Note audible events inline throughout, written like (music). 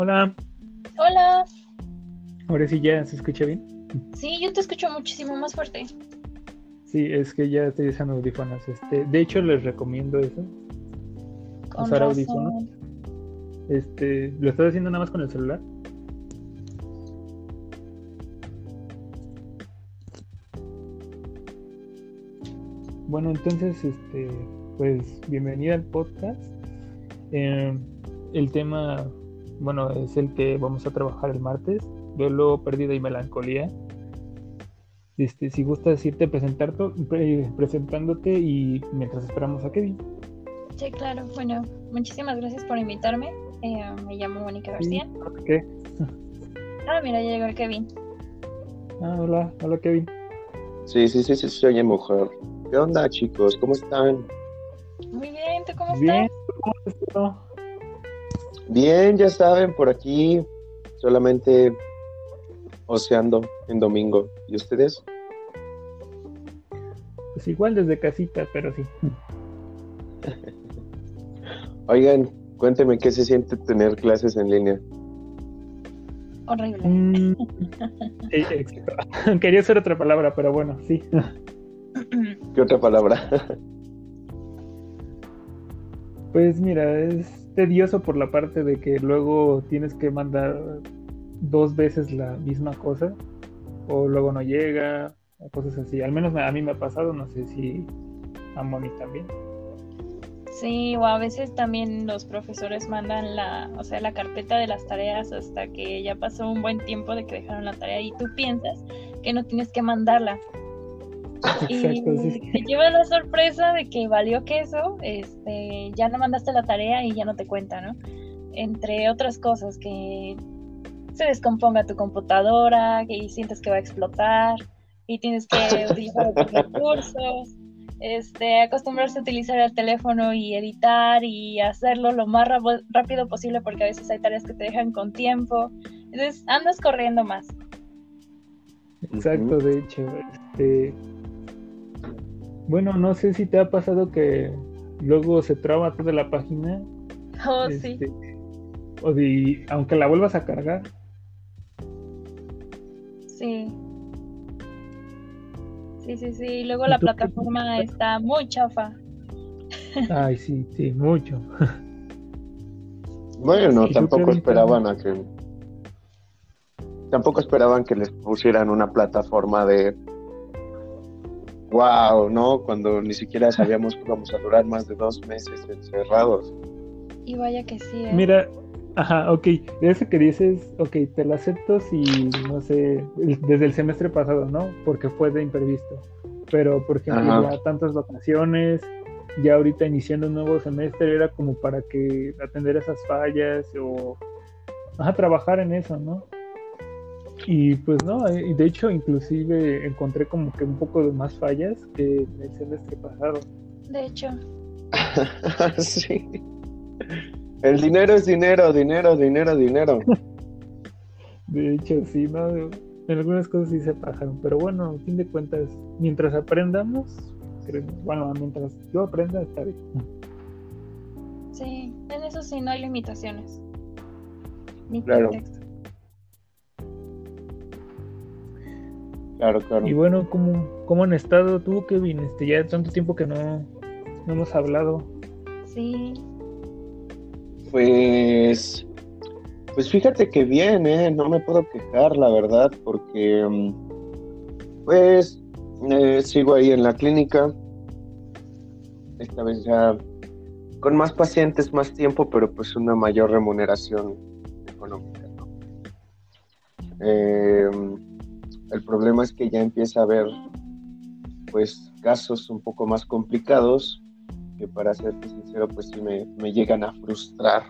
Hola. Hola. Ahora sí ya se escucha bien. Sí, yo te escucho muchísimo más fuerte. Sí, es que ya estoy usando audífonos. Este, de hecho les recomiendo eso. Con usar razón. audífonos. Este, ¿lo estás haciendo nada más con el celular? Bueno, entonces, este, pues bienvenida al podcast. Eh, el tema, bueno, es el que vamos a trabajar el martes, duelo, pérdida y melancolía. Este, si gustas irte presentarte, pre- presentándote y mientras esperamos a Kevin. Sí, claro. Bueno, muchísimas gracias por invitarme. Eh, me llamo Mónica García. ¿Qué? Ah, mira, ya llegó el Kevin. Ah, hola, hola Kevin. Sí, sí, sí, sí, se oye mujer. ¿Qué onda, chicos? ¿Cómo están? Muy bien, ¿tú cómo Bien, estás? ¿cómo estás? Bien, ya saben, por aquí solamente oceando en domingo. ¿Y ustedes? Pues igual desde casita, pero sí. (laughs) Oigan, cuéntenme qué se siente tener clases en línea. Horrible. Mm, sí, (laughs) exacto. Quería hacer otra palabra, pero bueno, sí. ¿Qué otra palabra? Pues mira, es tedioso por la parte de que luego tienes que mandar dos veces la misma cosa, o luego no llega, o cosas así. Al menos a mí me ha pasado, no sé si a Moni también. Sí, o a veces también los profesores mandan la, o sea, la carpeta de las tareas hasta que ya pasó un buen tiempo de que dejaron la tarea y tú piensas que no tienes que mandarla. (laughs) Y Exacto, sí. te lleva la sorpresa de que valió queso, este, ya no mandaste la tarea y ya no te cuenta, ¿no? Entre otras cosas, que se descomponga tu computadora, que sientes que va a explotar y tienes que (laughs) utilizar otros recursos, este, acostumbrarse a utilizar el teléfono y editar y hacerlo lo más rabo- rápido posible porque a veces hay tareas que te dejan con tiempo, entonces andas corriendo más. Exacto, de hecho, este, bueno, no sé si te ha pasado que luego se traba toda la página, Oh, sí. este, o de, aunque la vuelvas a cargar, Sí. Sí, sí, sí. y Luego ¿Y la qué plataforma está muy chafa. (laughs) ay, sí, sí, mucho. (laughs) Bueno, ¿Y tú, tampoco esperaban a que... Tampoco esperaban que les pusieran una plataforma de... Wow, ¿no? Cuando ni siquiera sabíamos que íbamos a durar más de dos meses encerrados. Y vaya que sí, ¿eh? Mira, ajá, ok, eso que dices, ok, te lo acepto si, no sé, desde el semestre pasado, ¿no? Porque fue de imprevisto. Pero, por ejemplo, Ajá. ya tantas vacaciones, ya ahorita iniciando un nuevo semestre, era como para que atender esas fallas o, ajá, trabajar en eso, ¿no? Y pues no, eh, y de hecho inclusive encontré como que un poco de más fallas que el semestre pasado. De hecho, (laughs) sí. El dinero es dinero, dinero, dinero, dinero. De hecho, sí, ¿no? En algunas cosas sí se pasaron, pero bueno, a fin de cuentas, mientras aprendamos, creo- bueno, mientras yo aprenda, está bien. sí, en eso sí no hay limitaciones. Ni Claro. Claro, claro. Y bueno, ¿cómo, cómo han estado tú, Kevin? Este, ya tanto tiempo que no, no hemos hablado. Sí, Pues, pues fíjate que bien, ¿eh? No me puedo quejar, la verdad, porque, mm, pues, eh, sigo ahí en la clínica. Esta vez ya con más pacientes, más tiempo, pero pues una mayor remuneración económica, ¿no? Eh, el problema es que ya empieza a haber, pues, casos un poco más complicados que para serte sincero, pues sí me, me llegan a frustrar.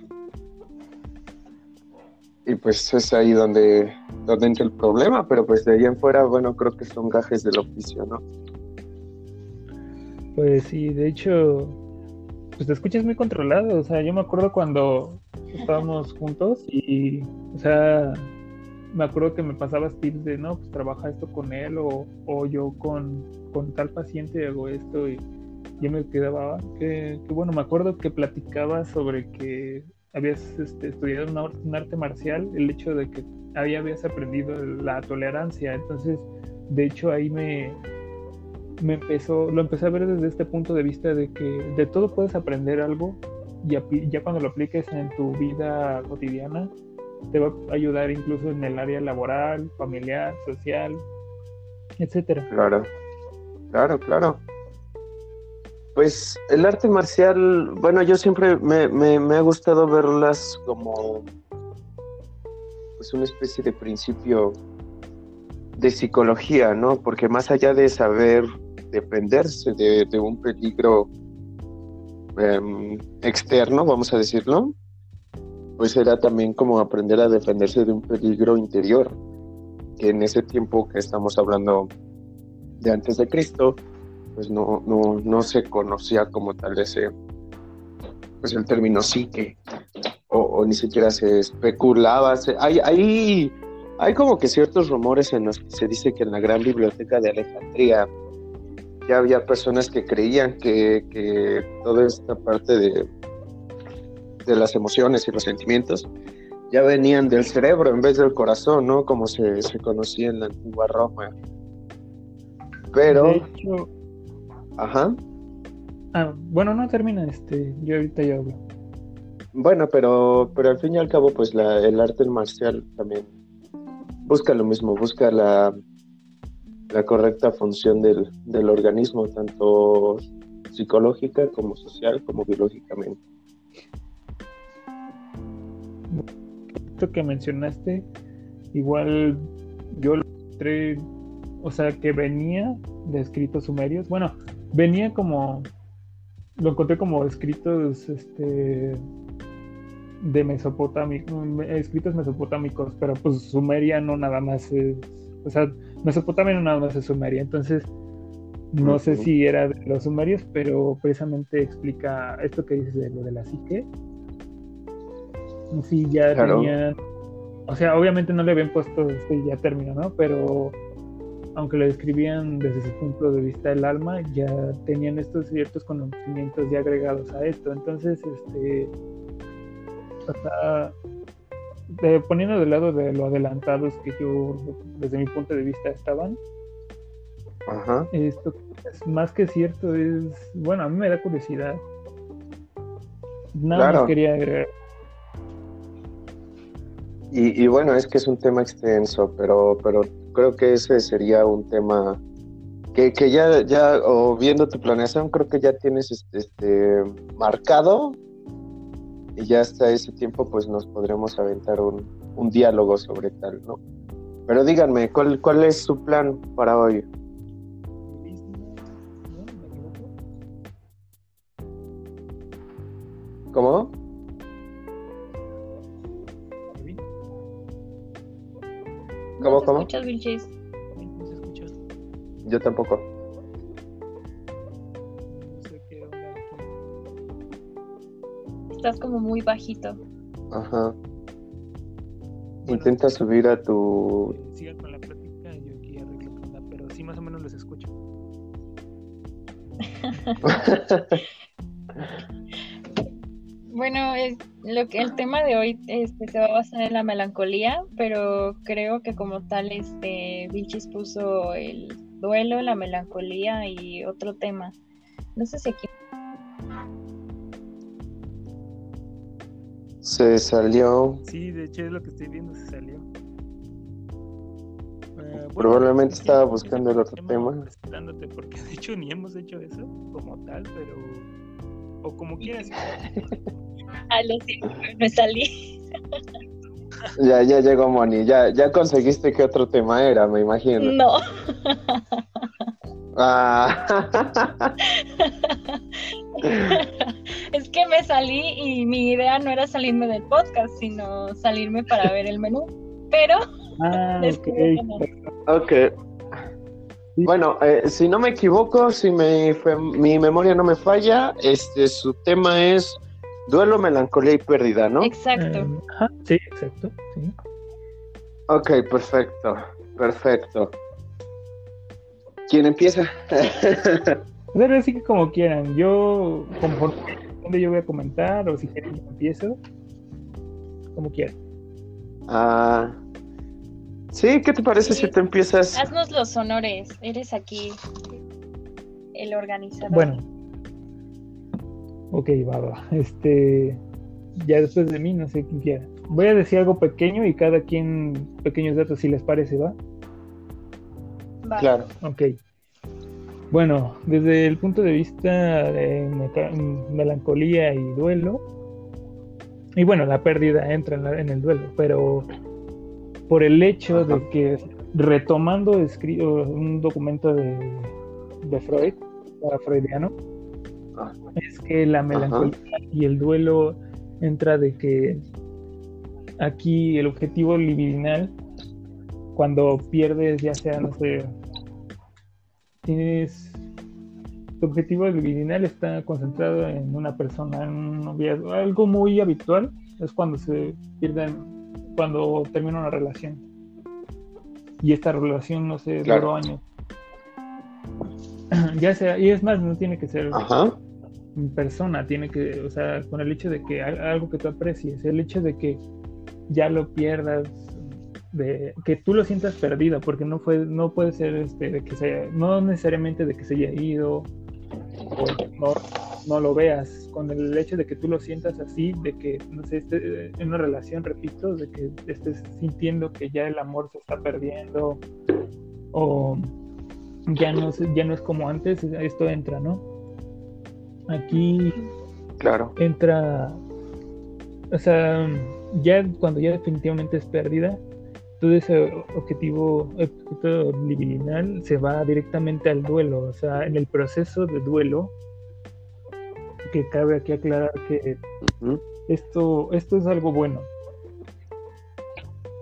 Y pues es ahí donde, donde entra el problema, pero pues de ahí en fuera, bueno, creo que son gajes del oficio, ¿no? Pues sí, de hecho, pues te escuchas muy controlado. O sea, yo me acuerdo cuando estábamos juntos y, o sea, me acuerdo que me pasabas tips de, no, pues trabaja esto con él o, o yo con, con tal paciente hago esto y yo me quedaba, "Ah, que, que bueno, me acuerdo que platicabas sobre que habías este, estudiado un arte marcial, el hecho de que ahí habías aprendido la tolerancia. Entonces, de hecho, ahí me, me empezó, lo empecé a ver desde este punto de vista de que de todo puedes aprender algo y ya cuando lo apliques en tu vida cotidiana, te va a ayudar incluso en el área laboral, familiar, social, etcétera. Claro, claro, claro. Pues el arte marcial, bueno, yo siempre me, me, ha gustado verlas como pues una especie de principio de psicología, ¿no? Porque más allá de saber defenderse de, un peligro em, externo, vamos a decirlo, pues era también como aprender a defenderse de un peligro interior, que en ese tiempo que estamos hablando de antes de Cristo, pues no, no, no se conocía como tal ese, pues el término psique, o, ni siquiera se especulaba. hay, hay, hay como que ciertos rumores en los que se dice que en la gran biblioteca de Alejandría ya había personas que creían que, que toda esta parte de, de las emociones y los sentimientos ya venían del cerebro en vez del corazón, ¿no? Como se, se conocía en la antigua Roma. Pero... Ajá. Ah, bueno, no termina, este, yo ahorita ya hablo. Bueno, pero, pero al fin y al cabo, pues la, el arte marcial también busca lo mismo, busca la, la correcta función del, del organismo, tanto psicológica como social como biológicamente. Que mencionaste, igual yo lo encontré, o sea, que venía de escritos sumerios. Bueno, venía como lo encontré como escritos este de mesopotámicos escritos mesopotámicos pero pues Sumeria no nada más es o sea Mesopotamia no nada más es Sumeria. Entonces no sé si era de los sumerios pero precisamente explica esto que dices de lo de la psique sí ya tenían o sea obviamente no le habían puesto este ya término no pero aunque lo describían desde su punto de vista del alma, ya tenían estos ciertos conocimientos ya agregados a esto. Entonces, este, poniendo de lado de lo adelantados que yo, desde mi punto de vista, estaban, esto es más que cierto, es, bueno, a mí me da curiosidad. Nada más quería agregar. Y, bueno, es que es un tema extenso, pero, pero creo que ese sería un tema que, que ya, ya, viendo tu planeación, creo que ya tienes este, este, marcado y ya hasta ese tiempo pues nos podremos aventar un, un diálogo sobre tal, ¿no? Pero díganme, ¿cuál, cuál es su plan para hoy? ¿Cómo? Vilchis? No se escucha. Yo tampoco. No sé qué onda Estás como muy bajito. Ajá. Intenta subir a tu. Siga con la plática y yo aquí arreglo pero sí más o menos los escucho. (laughs) Bueno, es lo que el tema de hoy este, se va a basar en la melancolía, pero creo que como tal este Vilchis puso el duelo, la melancolía y otro tema. No sé si aquí se salió. Sí, de hecho es lo que estoy viendo, se salió. Uh, Probablemente estaba buscando el otro tema. Porque de hecho ni hemos hecho eso como tal, pero o como quieras. (laughs) Ah, lo siento, me salí. Ya, ya llegó Moni, ya, ya conseguiste qué otro tema era, me imagino. No. Ah. (laughs) es que me salí y mi idea no era salirme del podcast, sino salirme para ver el menú. Pero ah, (laughs) ok. Bueno, eh, si no me equivoco, si me, mi memoria no me falla, este su tema es duelo, melancolía y pérdida, ¿no? Exacto. Eh, sí, exacto. Sí. Ok, perfecto, perfecto. ¿Quién empieza? (laughs) Pero así que como quieran. Yo, conforme yo voy a comentar, o si quieren, yo empiezo. como quieras. Ah, sí, ¿qué te parece si te empiezas? Haznos los honores, eres aquí el organizador. Bueno, ok, va, va. Este, ya después de mí, no sé quién quiera. Voy a decir algo pequeño y cada quien pequeños datos si les parece, ¿va? Va. Claro. Ok. Bueno, desde el punto de vista de melancolía y duelo, y bueno, la pérdida entra en, la- en el duelo, pero por el hecho Ajá. de que, retomando escri- un documento de, de Freud, freudiano, es que la melancolía y el duelo entra de que aquí el objetivo libidinal, cuando pierdes, ya sea, no sé, tienes tu objetivo libidinal está concentrado en una persona, en un noviazgo, algo muy habitual es cuando se pierden, cuando termina una relación. Y esta relación, no sé, Claro. duró años. (clears throat) Ya sea, y es más, no tiene que ser Ajá. Persona, tiene que, o sea, con el hecho de que al- algo que tú aprecies, el hecho de que ya lo pierdas, de que tú lo sientas perdido, porque no fue, no puede ser este de que se, no necesariamente de que se haya ido o no, no lo veas, con el hecho de que tú lo sientas así, de que no sé, esté en una relación, repito, de que estés sintiendo que ya el amor se está perdiendo o ya no, ya no es como antes, esto entra, ¿no? Aquí Claro. entra, o sea, ya cuando ya definitivamente es pérdida, todo ese objetivo, objetivo libidinal se va directamente al duelo, o sea, en el proceso de duelo, que cabe aquí aclarar que esto, esto es algo bueno.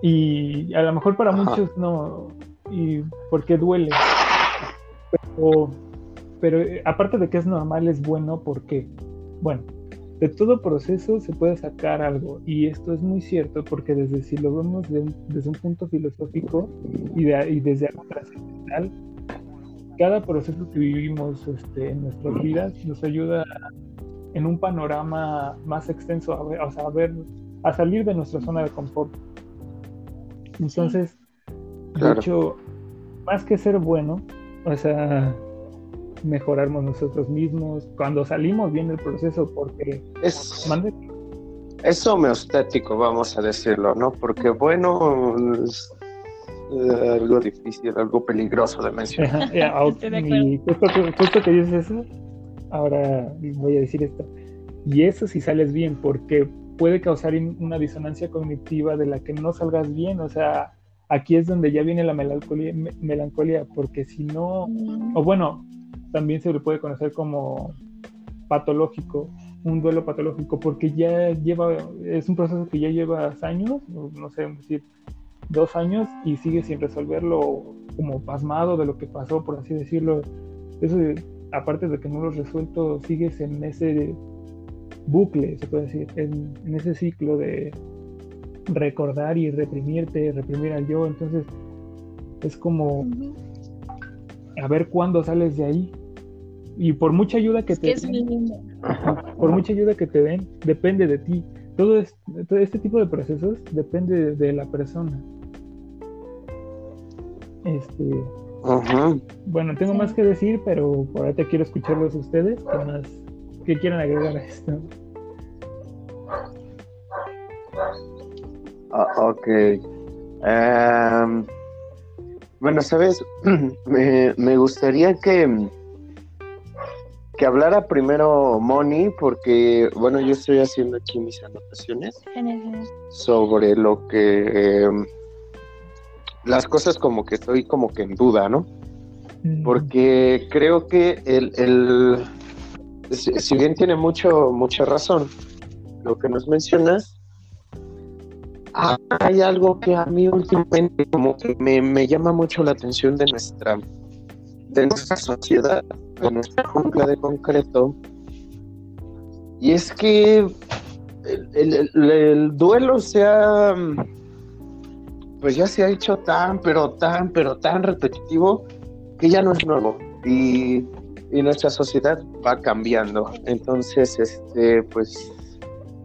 Y a lo mejor para Ajá. muchos no, y porque duele. Pero, pero eh, aparte de que es normal, es bueno porque, bueno, de todo proceso se puede sacar algo. Y esto es muy cierto porque desde si lo vemos de desde un punto filosófico y, de- y desde algo trascendental, cada proceso que vivimos este, en nuestras vidas nos ayuda en un panorama más extenso a ver, o sea, a ver, a salir de nuestra zona de confort. Entonces, de Claro. hecho, más que ser bueno, o sea, mejorarnos nosotros mismos cuando salimos bien del proceso, porque Es, mande es homeostático, vamos a decirlo, ¿no? Porque bueno, es eh, algo difícil, algo peligroso de mencionar. Y justo que, justo que dices eso, ahora voy a decir esto. Y eso si sales bien, porque puede causar in- una disonancia cognitiva de la que no salgas bien. O sea, aquí es donde ya viene la melancolía, me- melancolía porque si no, o bueno, también se le puede conocer como patológico, un duelo patológico, porque ya lleva, es un proceso que ya lleva años, no sé, decir, dos años y sigue sin resolverlo como pasmado de lo que pasó, por así decirlo. Eso, aparte de que no lo has resuelto, sigues en ese bucle, se puede decir, en, en ese ciclo de recordar y reprimirte, reprimir al yo, entonces es como a ver cuándo sales de ahí. Y por mucha ayuda que Es te que es den, lindo. por mucha ayuda que te den, depende de ti. Todo, es- todo este tipo de procesos depende de, de la persona. Este, bueno, tengo Sí. más que decir, pero por ahorita quiero escucharlos ustedes. ¿Qué más? ¿Qué quieren agregar a esto? Ah, ok. Em, bueno, sabes, (clears throat) me, me gustaría que, que hablara primero Moni, porque, bueno, yo estoy haciendo aquí mis anotaciones sobre lo que... em, las cosas como que estoy como que en duda, ¿no? Mm, Porque creo que el, el si, bien tiene mucho, mucha razón lo que nos mencionas, hay algo que a mí últimamente como que me, me llama mucho la atención de nuestra, de nuestra sociedad, de nuestra jungla de concreto, y es que el, el- el- el duelo se ha, pues ya se ha hecho tan, pero tan, pero tan repetitivo que ya no es nuevo y, y nuestra sociedad va cambiando. Entonces, este, pues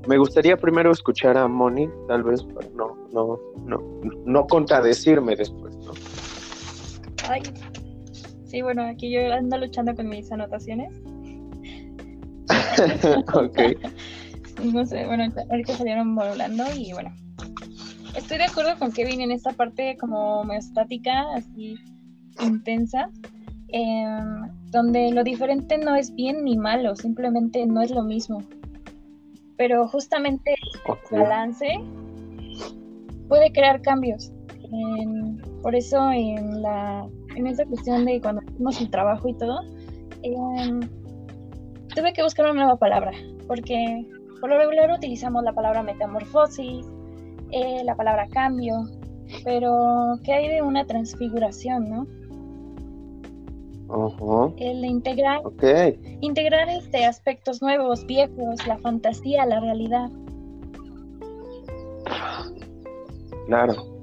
me gustaría primero escuchar a Moni, tal vez para no, no, no, no contradecirme después, ¿no? Ay. Sí, bueno, aquí yo ando luchando con mis anotaciones. (laughs) ok. (laughs) No sé, bueno, ahorita salieron volando y bueno. Estoy de acuerdo con Kevin en esta parte como homeostática, así intensa, em, donde lo diferente no es bien ni malo, simplemente no es lo mismo. Pero justamente el balance puede crear cambios. por eso en la en esa cuestión de cuando hicimos el trabajo y todo, em, tuve que buscar una nueva palabra, porque por lo regular utilizamos la palabra metamorfosis, eh, la palabra cambio, pero ¿qué hay de una transfiguración, no? El integrar, integrar este, aspectos nuevos, viejos, la fantasía, la realidad. Claro.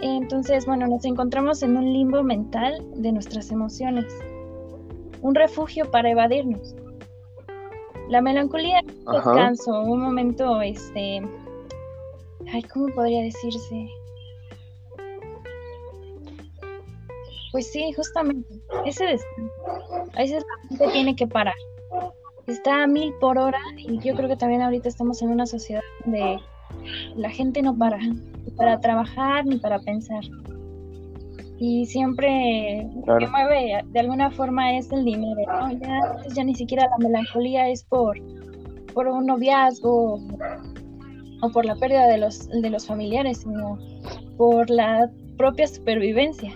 Entonces, bueno, nos encontramos en un limbo mental de nuestras emociones, un refugio para evadirnos. La melancolía es un descanso, un momento, este, ay, ¿cómo podría decirse? Pues sí, justamente, ese descanso. A veces la gente tiene que parar. Está a mil por hora y yo creo que también ahorita estamos en una sociedad donde la gente no para, para trabajar ni para pensar. Y siempre lo que mueve de alguna forma es el dinero, Ya, ya ni siquiera la melancolía es por, por un noviazgo o por la pérdida de los, de los familiares, sino por la propia supervivencia.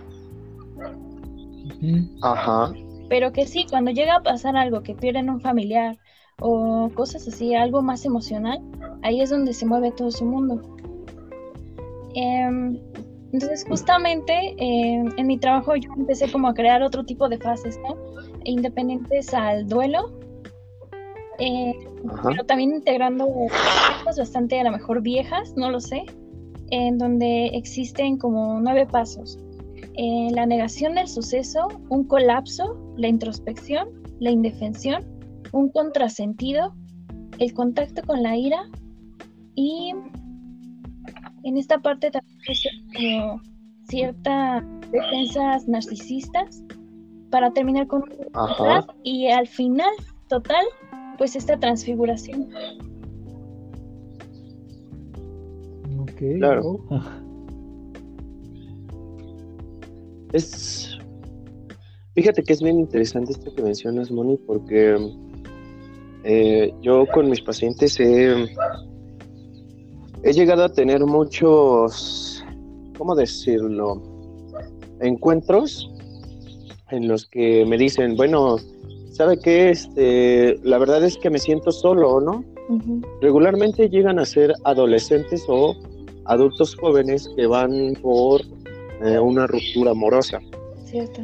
Ajá. Pero que sí, cuando llega a pasar algo, que pierden un familiar o cosas así, algo más emocional, ahí es donde se mueve todo su mundo. Em, entonces, justamente em, en mi trabajo yo empecé como a crear otro tipo de fases, ¿no? Independientes al duelo, eh, pero también integrando cosas bastante a lo mejor viejas, no lo sé, en donde existen como nueve pasos. Eh, la negación del suceso, un colapso, la introspección, la indefensión, un contrasentido, el contacto con la ira y en esta parte también como ciertas defensas narcisistas para terminar con y al final total pues esta transfiguración. Ok. Claro. Es fíjate que es bien interesante esto que mencionas, Moni, porque eh, yo con mis pacientes he, he llegado a tener muchos, ¿cómo decirlo? Encuentros en los que me dicen, bueno, ¿sabe qué? Este, la verdad es que me siento solo, ¿no? Regularmente llegan a ser adolescentes o adultos jóvenes que van por eh, una ruptura amorosa. Cierto.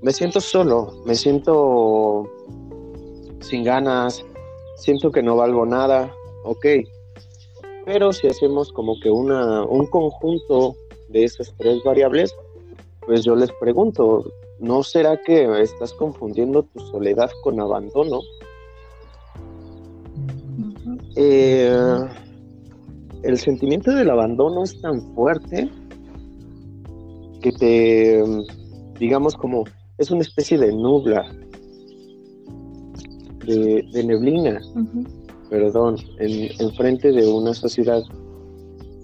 Me siento solo, me siento sin ganas, siento que no valgo nada, ok. Pero si hacemos como que una, un conjunto de esas tres variables, pues yo les pregunto, ¿no será que estás confundiendo tu soledad con abandono? Eh, el sentimiento del abandono es tan fuerte que te, digamos como, es una especie de nubla, de, neblina, perdón, en, frente de una sociedad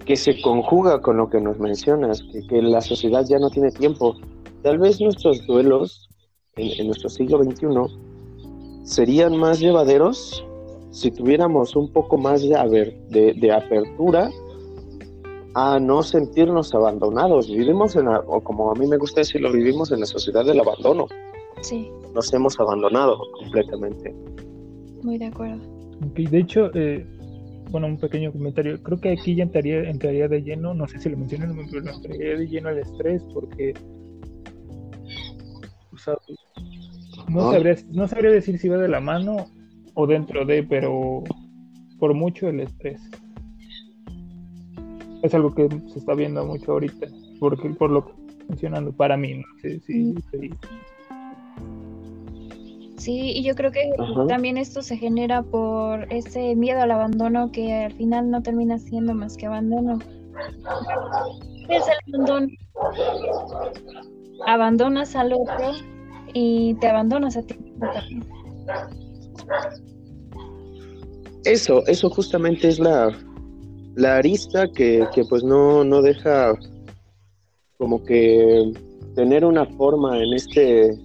que se conjuga con lo que nos mencionas, que, la sociedad ya no tiene tiempo. Tal vez nuestros duelos en, nuestro siglo XXI serían más llevaderos si tuviéramos un poco más de, de, de apertura a no sentirnos abandonados. Vivimos en, o como a mí me gusta decirlo, vivimos en la sociedad del abandono. Sí. Nos hemos abandonado completamente. Muy de acuerdo. De hecho, eh, bueno, un pequeño comentario. Creo que aquí ya entraría, entraría de lleno, no sé si lo mencioné, pero entraría de lleno el estrés porque no, sabría, no sabría decir si va de la mano o dentro de, pero por mucho el estrés es algo que se está viendo mucho ahorita, porque por lo que mencionando para mí, no sé si, mm. Sí, y yo creo que también esto se genera por ese miedo al abandono que al final no termina siendo más que abandono. ¿Qué es el abandono? Abandonas al otro y te abandonas a ti también. Eso, eso justamente es la, la arista que, que pues no, no deja como que tener una forma en este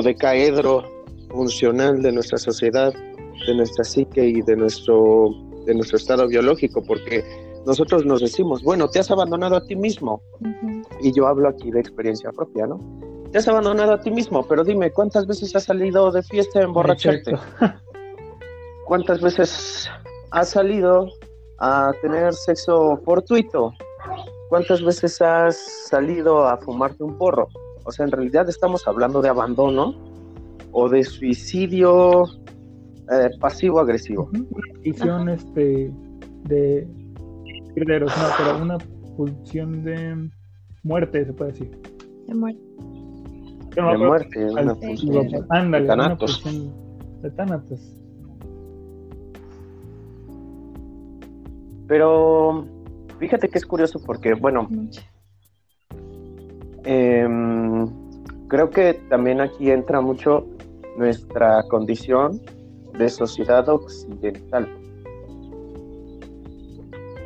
decaedro funcional de nuestra sociedad, de nuestra psique y de nuestro, de nuestro estado biológico, porque nosotros nos decimos, bueno, te has abandonado a ti mismo. Y yo hablo aquí de experiencia propia, ¿no? Te has abandonado a ti mismo, pero dime, ¿cuántas veces has salido de fiesta a emborracharte? (laughs) ¿Cuántas veces has salido a tener sexo fortuito? ¿Cuántas veces has salido a fumarte un porro? O sea, en realidad estamos hablando de abandono o de suicidio eh, pasivo-agresivo. Una pulsión este, de no, pero una pulsión de muerte, se puede decir. De muerte. De muerte, una pulsión de, ándale, de Una pulsión de Thanatos. Pero fíjate que es curioso porque, bueno, eh, creo que también aquí entra mucho nuestra condición de sociedad occidental.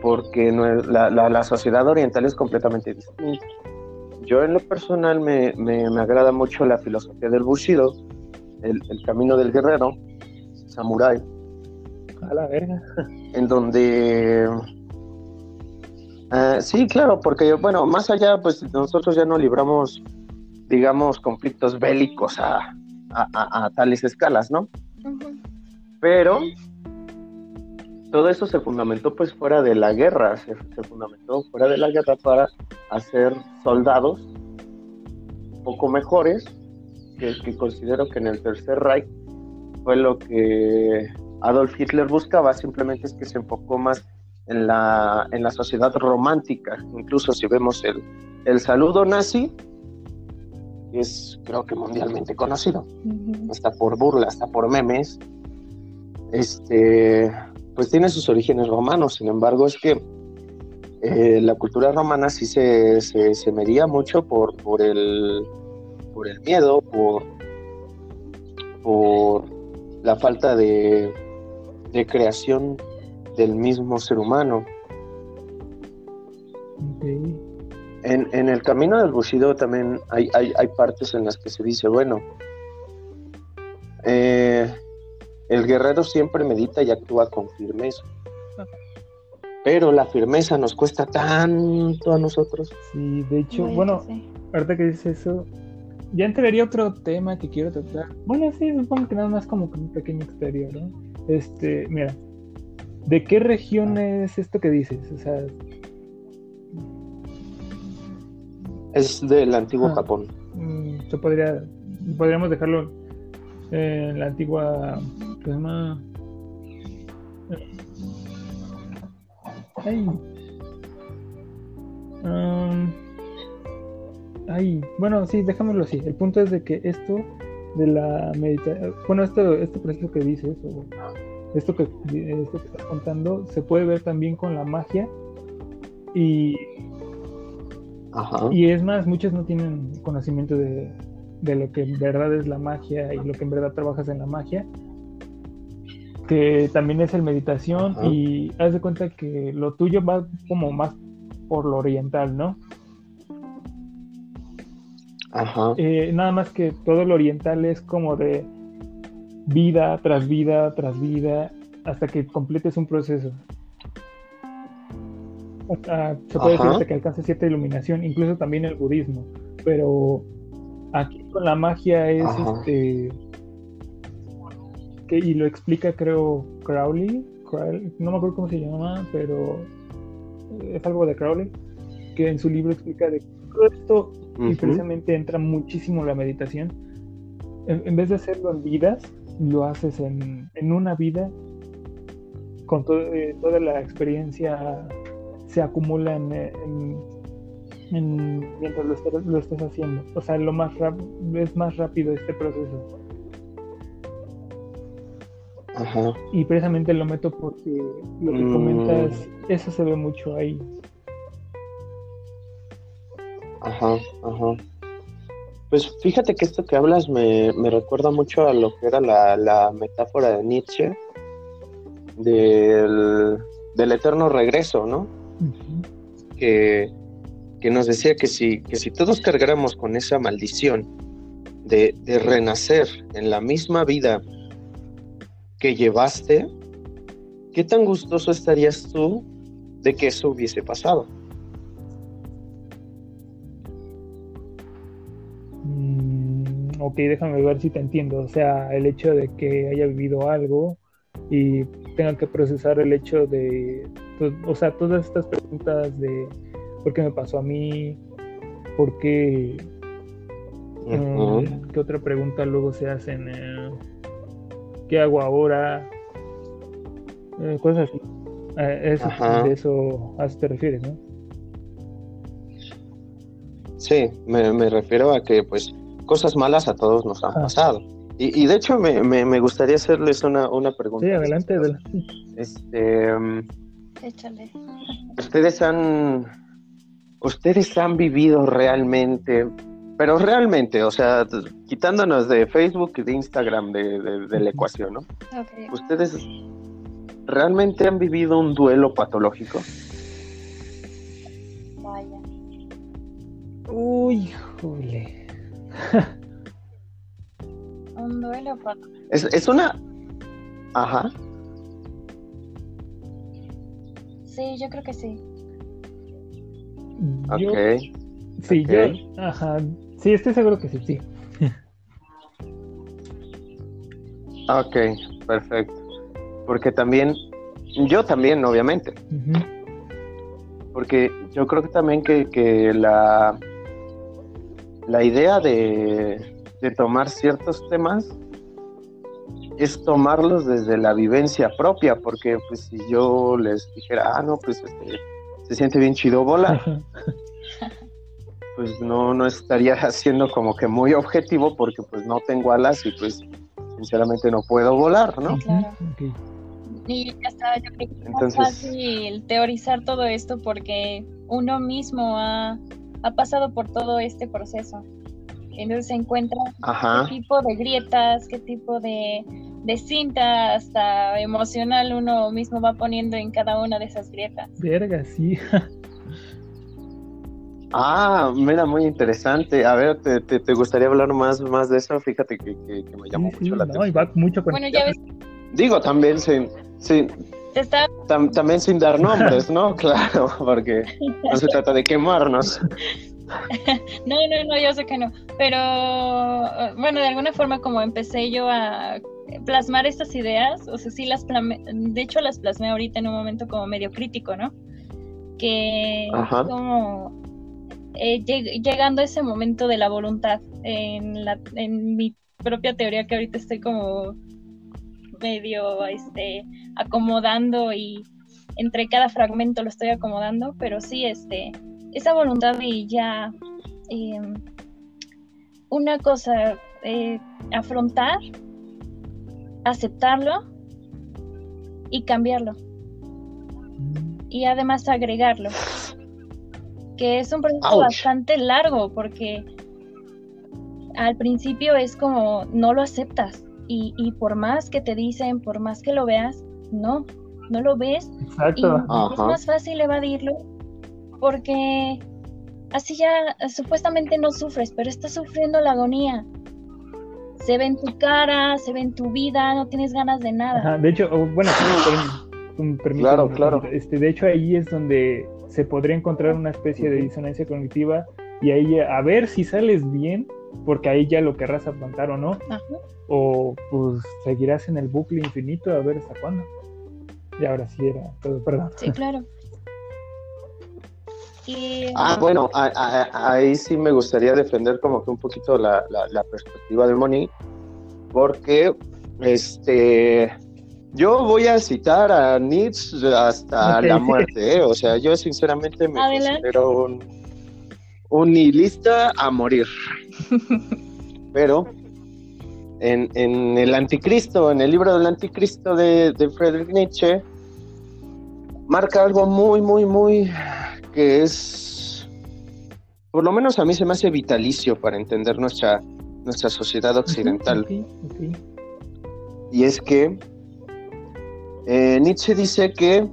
Porque la, la, sociedad oriental es completamente distinta. Yo en lo personal me, me, agrada mucho la filosofía del Bushido, el, el camino del guerrero, samurái. A la verga. En donde Uh, sí, claro, porque bueno, más allá, pues nosotros ya no libramos, digamos, conflictos bélicos a, a, tales escalas, ¿no? Pero todo eso se fundamentó pues fuera de la guerra, se, fundamentó fuera de la guerra para hacer soldados poco mejores, que, que considero que en el Tercer Reich fue lo que Adolf Hitler buscaba, simplemente es que se enfocó más en la, en la sociedad romántica. Incluso si vemos el, el saludo nazi, es creo que mundialmente conocido, hasta por burla, hasta por memes, este, pues tiene sus orígenes romanos, sin embargo es que eh, la cultura romana sí se, se, medía mucho por, por, el, por el miedo, por, por la falta de, de creación del mismo ser humano. En, en, el camino del Bushido también hay, hay, hay, partes en las que se dice, bueno, eh, el guerrero siempre medita y actúa con firmeza. Pero la firmeza nos cuesta tanto a nosotros. Sí, de hecho, bueno, ahorita que dices eso, ya entraría otro tema que quiero tratar. Bueno, sí, supongo que nada más como un pequeño exterior, ¿no? Este, mira, ¿De qué región es esto que dices? O sea, es del antiguo ah, Japón. Mm, se podría, podríamos dejarlo en la antigua, se llama? Ay. Um, ay, bueno, sí, dejámoslo así. El punto es de que esto de la meditación, bueno, esto, este proceso que dices, o esto que, esto que estás contando se puede ver también con la magia y, y es más, muchos no tienen conocimiento de, lo que en verdad es la magia y lo que en verdad trabajas en la magia, que también es el meditación y haz de cuenta que lo tuyo va como más por lo oriental, ¿no? Ajá. Eh, nada más que todo lo oriental es como de vida tras vida tras vida hasta que completes un proceso. Se puede decir hasta que alcances cierta iluminación, incluso también el budismo. Pero aquí con la magia es este. Que, y lo explica, creo, Crowley. no me acuerdo cómo se llama, pero es algo de Crowley. Que en su libro explica de todo esto y precisamente entra muchísimo la meditación. En, vez de hacerlo en vidas, lo haces en, una vida, con eh, toda la experiencia se acumula en, mientras lo estés, haciendo. O sea, lo más es más rápido este proceso. Y precisamente lo meto porque lo que comentas, mm. eso se ve mucho ahí. Ajá, ajá. Pues fíjate que esto que hablas me, recuerda mucho a lo que era la, metáfora de Nietzsche del, eterno regreso, ¿no? Que, nos decía que si, que si todos cargáramos con esa maldición de, de renacer en la misma vida que llevaste, ¿qué tan gustoso estarías tú de que eso hubiese pasado? Mm, ok, déjame ver si te entiendo. O sea, el hecho de que haya vivido algo y tenga que procesar el hecho de, o sea, todas estas preguntas de por qué me pasó a mí, por qué, mm, qué otra pregunta luego se hacen. Eh, ¿qué hago ahora? Eh, cosas así. Eh, eso, de eso a eso te refieres, ¿no? Sí, me, refiero a que pues cosas malas a todos nos han pasado. Y, de hecho me, me, gustaría hacerles una, una pregunta. Sí, adelante, adelante. Este, Échale. Ustedes han, ustedes han vivido realmente pero realmente, o sea, quitándonos de Facebook y de Instagram de, la ecuación, ¿no? ¿Ustedes realmente han vivido un duelo patológico? Vaya. Uy, jole. (laughs) un duelo. Es, es una... Ajá. Sí, yo creo que sí. Ok. Sí, yo, ajá, Sí, estoy seguro que sí, sí. ok, perfecto. Porque también, yo también, obviamente. Porque yo creo que también que, la, la idea de, tomar ciertos temas es tomarlos desde la vivencia propia, porque pues si yo les dijera, ah, no, pues este, se siente bien chido volar, pues no, no estaría (laughs) haciendo como que muy objetivo porque pues no tengo alas y pues sinceramente no puedo volar, ¿no? Claro. Y ya está, yo creo que es más fácil teorizar todo esto porque uno mismo ha, pasado por todo este proceso. Entonces se encuentra qué tipo de grietas, qué tipo de, de cinta hasta emocional uno mismo va poniendo en cada una de esas grietas. Verga, sí. (laughs) Ah, mira, muy interesante. A ver, ¿te, te, gustaría hablar más, más de eso? Fíjate que, me llamó mucho la atención. va mucho bueno, ya ves. Digo, también sin, sin también sin dar nombres, ¿no? (laughs) Claro, porque no se trata de quemarnos. (laughs) (laughs) no, no, no, yo sé que no. Pero, bueno, de alguna forma como empecé yo a plasmar estas ideas, o sea, sí las plasmé, de hecho las plasmé ahorita en un momento como medio crítico, ¿no? Que como eh, llegando a ese momento de la voluntad en, la, en mi propia teoría que ahorita estoy como medio este, acomodando y entre cada fragmento lo estoy acomodando, pero sí, este, esa voluntad de ya em, una cosa, eh, afrontar, aceptarlo y cambiarlo. Y además agregarlo que es un proceso bastante largo porque al principio es como no lo aceptas. Y, y, por más que te dicen, por más que lo veas, no, no lo ves. Y es más fácil evadirlo porque así ya supuestamente no sufres, pero estás sufriendo la agonía. Se ve en tu cara, se ve en tu vida, no tienes ganas de nada. de hecho, bueno, (gasps) claro, claro. Este, de hecho ahí es donde se podría encontrar una especie de disonancia cognitiva y ahí a ver si sales bien, porque ahí ya lo querrás afrontar o no, o pues seguirás en el bucle infinito a ver hasta cuándo. Y ahora sí era todo, perdón. Sí, claro. Ah, bueno, ahí sí me gustaría defender como que un poquito la, la perspectiva de Moni, porque este yo voy a citar a Nietzsche hasta la muerte, ¿eh? o sea, yo sinceramente me considero un, un nihilista a morir. Pero en, en, el Anticristo, en el libro del Anticristo de, de Friedrich Nietzsche, marca algo muy, muy, muy que es, por lo menos a mí se me hace vitalicio para entender nuestra, nuestra sociedad occidental. Y es que eh, Nietzsche dice que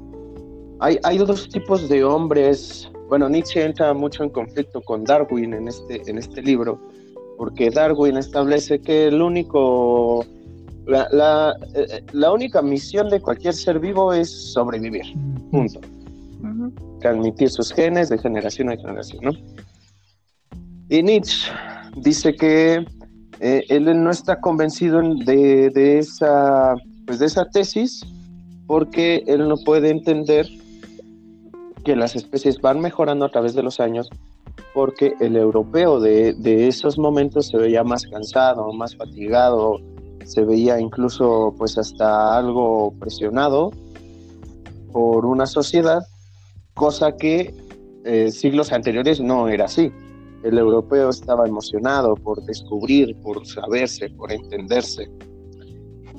hay, hay dos tipos de hombres. Bueno, Nietzsche entra mucho en conflicto con Darwin en este, en este libro, porque Darwin establece que el único la, la, eh, la, única misión de cualquier ser vivo es sobrevivir. Punto. Transmitir sus genes de generación a generación, ¿no? Y Nietzsche dice que eh, él no está convencido de, de, esa, pues de esa tesis porque él no puede entender que las especies van mejorando a través de los años porque el europeo de, de esos momentos se veía más cansado, más fatigado, se veía incluso pues hasta algo presionado por una sociedad, cosa que eh, siglos anteriores no era así. El europeo estaba emocionado por descubrir, por saberse, por entenderse.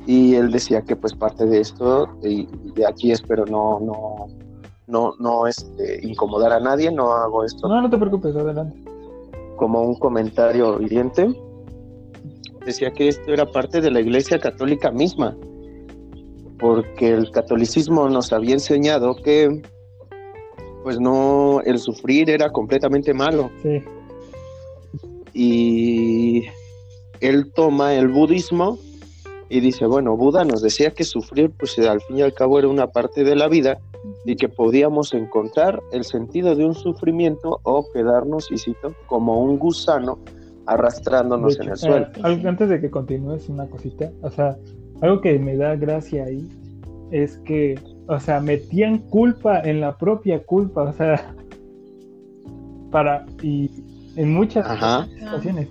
Y él decía que pues parte de esto, y de aquí espero no, no, no, no este, incomodar a nadie, no hago esto. No, no te preocupes, adelante. Como un comentario hiriente, decía que esto era parte de la Iglesia Católica misma, porque el catolicismo nos había enseñado que pues no el sufrir era completamente malo. Sí. Y él toma el budismo y dice, bueno, Buda nos decía que sufrir pues al fin y al cabo era una parte de la vida y que podíamos encontrar el sentido de un sufrimiento o quedarnos, y cito, como un gusano arrastrándonos en el suelo. Eh, antes de que continúes una cosita, o sea, algo que me da gracia ahí es que, o sea, metían culpa en la propia culpa, o sea, para, y en muchas situaciones.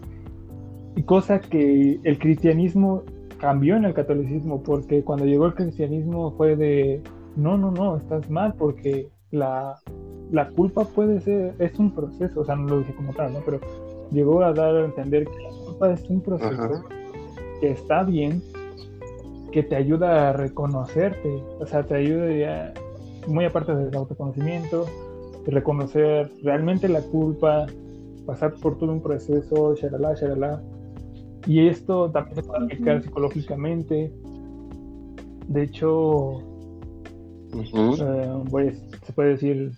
Y cosa que el cristianismo cambió en el catolicismo, porque cuando llegó el cristianismo fue de, no, no, no, estás mal, porque la, la culpa puede ser, es un proceso, o sea, no lo dije como tal, ¿no? Pero llegó a dar a entender que la culpa es un proceso que está bien, que te ayuda a reconocerte, o sea, te ayuda muy aparte del autoconocimiento, reconocer realmente la culpa, pasar por todo un proceso, shalala, shalala. Y esto también se puede aplicar psicológicamente. De hecho, eh, se puede decir,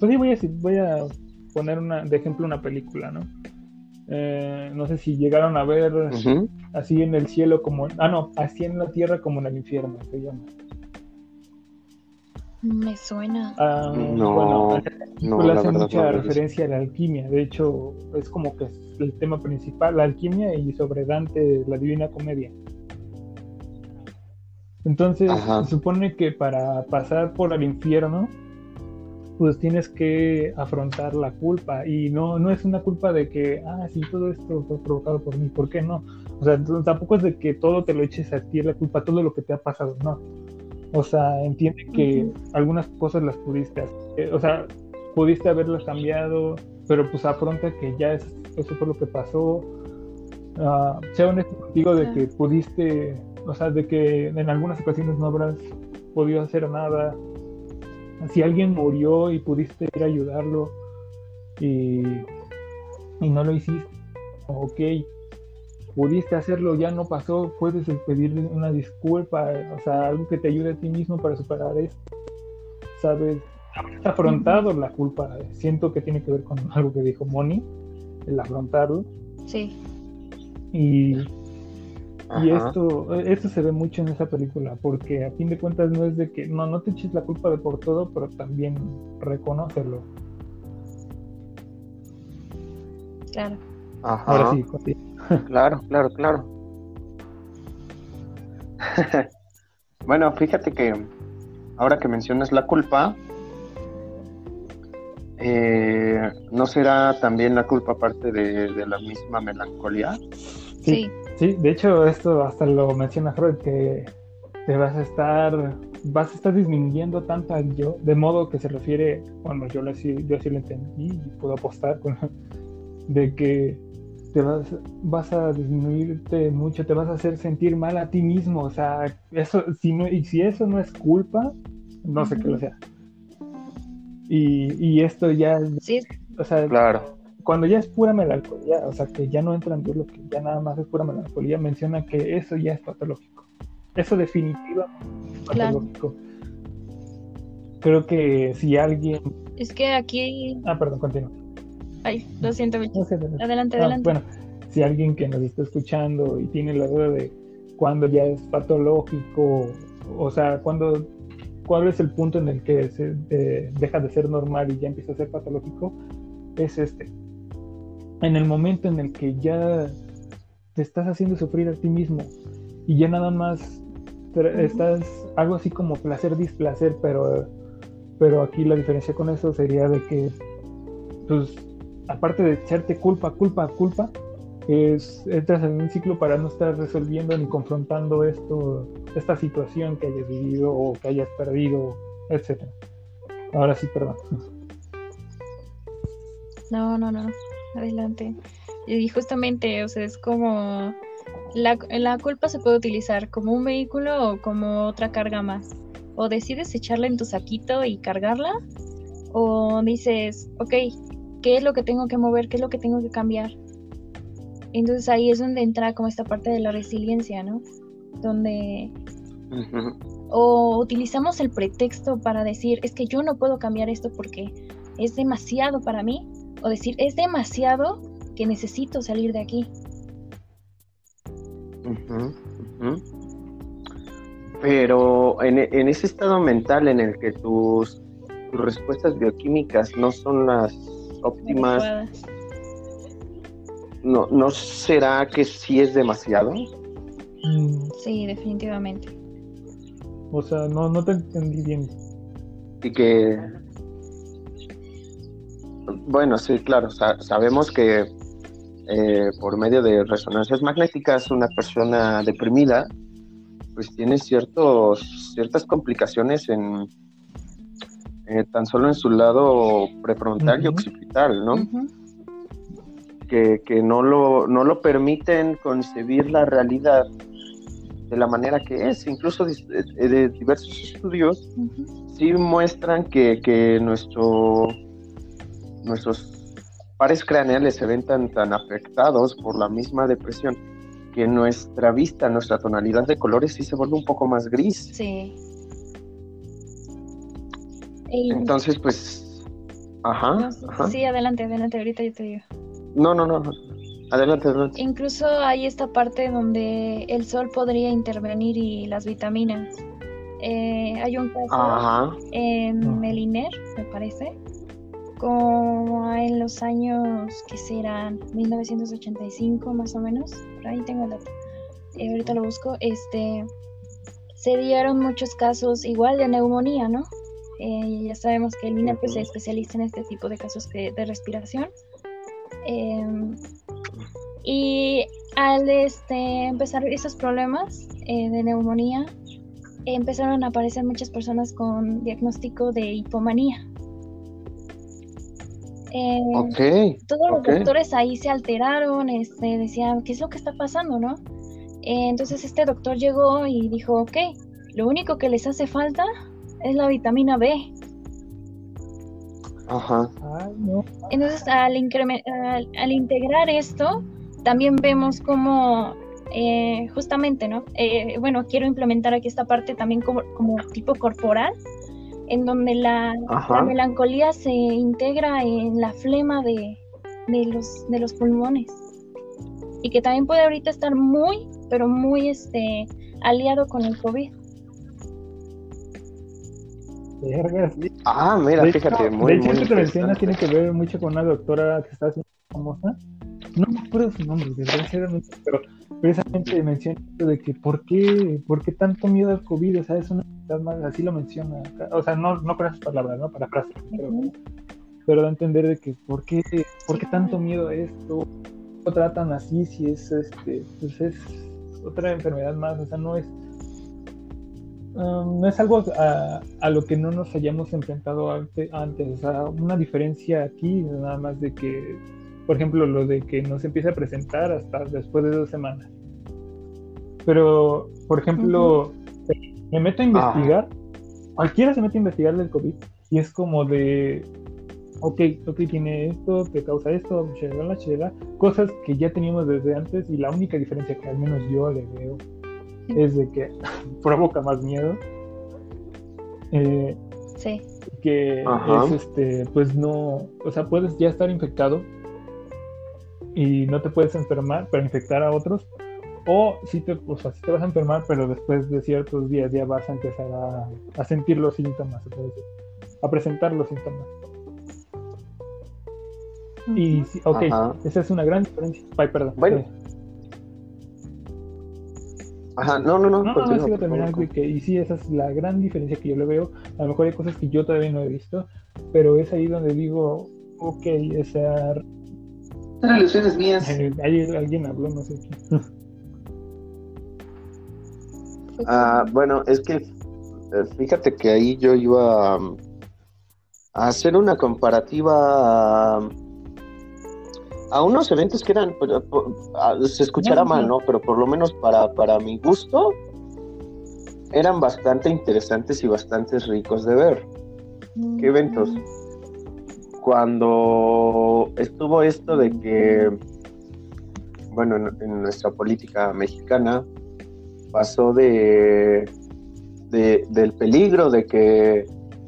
pues sí, voy a, decir, voy a poner una, de ejemplo una película, ¿no? Eh, no sé si llegaron a ver así en el cielo como, ah no, así en la tierra como en el infierno, se llama. Me suena. Ah, no, bueno, hace mucha referencia a la alquimia. De hecho, es como que es el tema principal, la alquimia y sobre Dante, la Divina Comedia. Entonces, se supone que para pasar por el infierno, pues tienes que afrontar la culpa y no, no es una culpa de que, ah, sí, todo esto fue provocado por mí, ¿por qué no? O sea, tampoco es de que todo te lo eches a ti la culpa, todo lo que te ha pasado, no. O sea, entiende que algunas cosas las pudiste hacer, o sea, pudiste haberlas cambiado, pero pues afronta que ya es, eso fue lo que pasó. Uh, sea honesto contigo de que pudiste, o sea, de que en algunas ocasiones no habrás podido hacer nada, si alguien murió y pudiste ir a ayudarlo y, no lo hiciste, ok, pudiste hacerlo, ya no pasó, puedes pedir una disculpa, o sea, algo que te ayude a ti mismo para superar esto, ¿sabes? afrontado la culpa, siento que tiene que ver con algo que dijo Moni, el afrontarlo. Sí. Y y esto, esto se ve mucho en esa película, porque a fin de cuentas no es de que, no, no te eches la culpa de por todo, pero también reconocerlo. Claro. Ahora sí, Claro, claro, claro. (laughs) bueno, fíjate que ahora que mencionas la culpa, eh, ¿no será también la culpa parte de, de la misma melancolía? Sí. Sí, de hecho esto hasta lo menciona Freud, que te vas a estar, vas a estar disminuyendo tanto al yo, de modo que se refiere, bueno, yo, lo, yo así lo entendí y puedo apostar con, (laughs) de que te vas, vas a disminuirte mucho, te vas a hacer sentir mal a ti mismo, o sea, eso, si no, y si eso no es culpa, no sé qué lo sea. Y, y esto ya, Sí, o sea, Claro. cuando ya es pura melancolía, o sea, que ya no entra en lo que ya nada más es pura melancolía, menciona que eso ya es patológico. Eso definitivamente es Claro. patológico. Creo que si alguien... es que aquí. Ah, perdón, continúa. Ay, lo siento. No sé, adelante. Adelante, Ah, adelante. bueno, si alguien que nos está escuchando y tiene la duda de cuándo ya es patológico, o sea, cuándo, cuál es el punto en el que se, eh, deja de ser normal y ya empieza a ser patológico, es este. En el momento en el que ya te estás haciendo sufrir a ti mismo y ya nada más estás algo así como placer displacer, pero pero aquí la diferencia con eso sería de que pues aparte de echarte culpa, culpa, culpa, es entras en un ciclo para no estar resolviendo ni confrontando esto, esta situación que hayas vivido o que hayas perdido, etcétera. Ahora sí, perdón. No, no, no. Adelante. Y justamente, o sea, es como. La, la culpa se puede utilizar como un vehículo o como otra carga más. O decides echarla en tu saquito y cargarla, o dices, ok, ¿qué es lo que tengo que mover? ¿Qué es lo que tengo que cambiar? Entonces ahí es donde entra como esta parte de la resiliencia, ¿no? Donde o utilizamos el pretexto para decir, es que yo no puedo cambiar esto porque es demasiado para mí, o decir, es demasiado que necesito salir de aquí. Pero en, en ese estado mental en el que tus, tus respuestas bioquímicas no son las óptimas, adecuadas. ¿no, ¿no será que sí es demasiado? Sí, definitivamente. o sea, no, no te entendí bien. Y que, bueno, sí, claro, sa- sabemos que eh, por medio de resonancias magnéticas una persona deprimida pues tiene ciertos, ciertas complicaciones en eh, tan solo en su lado prefrontal y occipital, ¿no? Que, que no, lo, no lo permiten concebir la realidad de la manera que es. Incluso dis- eh, de diversos estudios sí muestran que, que nuestro, nuestros pares craneales se ven tan, tan afectados por la misma depresión que nuestra vista, nuestra tonalidad de colores sí se vuelve un poco más gris. Sí. Entonces, pues, ajá, no, ajá. sí, adelante, adelante, ahorita yo te digo. No, no, no, no. Adelante, adelante. Incluso hay esta parte donde el sol podría intervenir y las vitaminas. Eh, hay un caso Ajá. en Ajá. Meliner, me parece, como en los años que serán 1985 más o menos, por ahí tengo el dato, Eh, ahorita lo busco, este, se dieron muchos casos igual de neumonía, ¿no? Eh, ya sabemos que el INE pues, se especializa en este tipo de casos de, de respiración. Em, y al este, empezar esos problemas eh, de neumonía, empezaron a aparecer muchas personas con diagnóstico de hipomanía. Eh, Ok. todos los doctores ahí se alteraron, este, decían, ¿qué es lo que está pasando, no? Eh, entonces este doctor llegó y dijo, ok, lo único que les hace falta es la vitamina B. Ajá. Entonces, al, incremen- al, al integrar esto, también vemos cómo, eh, justamente, ¿no? Eh, bueno, quiero implementar aquí esta parte también como, como tipo corporal, en donde la, la melancolía se integra en la flema de, de, los, de los pulmones. Y que también puede ahorita estar muy, pero muy este, aliado con el COVID. Vergas. Ah, mira, De hecho, fíjate, muy, de hecho, muy que mencionas tiene que ver mucho con una doctora que está haciendo famosa. No me acuerdo su nombre, desgraciadamente, pero precisamente menciona esto de que por qué, por qué tanto miedo al COVID, o sea, es una enfermedad más, así lo menciona, acá. o sea, no, no con esas palabras, ¿no? Para frases, pero, pero da a entender de que por qué, por qué tanto miedo a esto, lo tratan así si es, este, pues es otra enfermedad más, o sea, no es Um, no es algo a, a lo que no nos hayamos enfrentado ante- antes. O sea, una diferencia aquí, nada más de que por ejemplo, lo de que no se empiece a presentar hasta después de dos semanas. Pero, por ejemplo, me meto a investigar, cualquiera se mete a investigar del COVID y es como de, ok, ok, tiene esto, te causa esto, cosas que ya teníamos desde antes y la única diferencia que al menos yo le veo es de que (laughs) provoca más miedo. Eh, Sí. que Ajá. es este, pues no, o sea, puedes ya estar infectado y no te puedes enfermar, pero infectar a otros, o sí te, o sea, sí te vas a enfermar, pero después de ciertos días ya vas a empezar a, a sentir los síntomas, a presentar los síntomas. Y sí, ok, Ajá. esa es una gran diferencia. Ay, perdón. Bueno, Eh, Ajá, no, no, no. No, no, terminar, favor. güey, que, y sí, esa es la gran diferencia que yo le veo. A lo mejor hay cosas que yo todavía no he visto, pero es ahí donde digo, ok, esa, Son ilusiones mías. ahí alguien habló, no sé quién. Ah, bueno, es que eh, fíjate que ahí yo iba a hacer una comparativa a, unos eventos que eran, ah, se escuchará mal. ¿no? Pero por lo menos para, para mi gusto, eran bastante interesantes y bastante ricos de ver. ¿Qué eventos? Cuando estuvo esto de que, bueno, en, en nuestra política mexicana pasó de, de- del peligro de que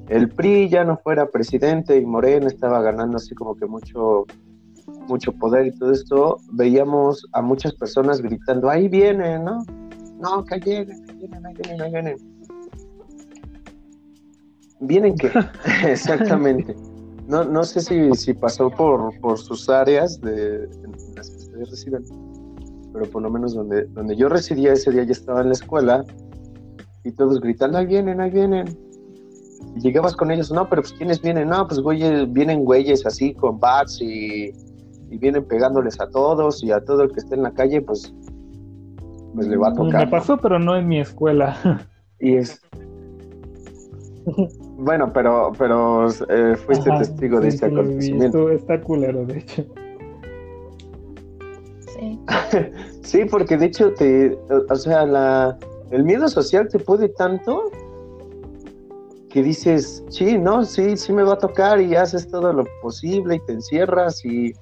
el PRI ya no fuera presidente y Morena estaba ganando así como que mucho mucho poder y todo esto, veíamos a muchas personas gritando, ahí vienen, ¿no? No, que lleguen, que lleguen, ahí vienen, ahí vienen. ¿Vienen qué? (laughs) (laughs) Exactamente. No, no sé si, si pasó por, por sus áreas de, en las que ustedes residen, pero por lo menos donde, donde yo residía ese día ya estaba en la escuela y todos gritando, ahí vienen, ahí vienen. Y llegabas con ellos, no, pero pues ¿quiénes vienen? No, pues güeyes, vienen güeyes así con bats y, y vienen pegándoles a todos y a todo el que esté en la calle, pues, pues le va a Me tocar. ¿no? pasó, pero no en mi escuela. Y es. Bueno, pero, pero eh, fuiste Ajá, testigo de sí, este acontecimiento. Está culero, de hecho. Sí. (laughs) Sí, porque de hecho te, o sea, la, el miedo social te puede tanto que dices, sí, no, sí, sí me va a tocar y haces todo lo posible y te encierras y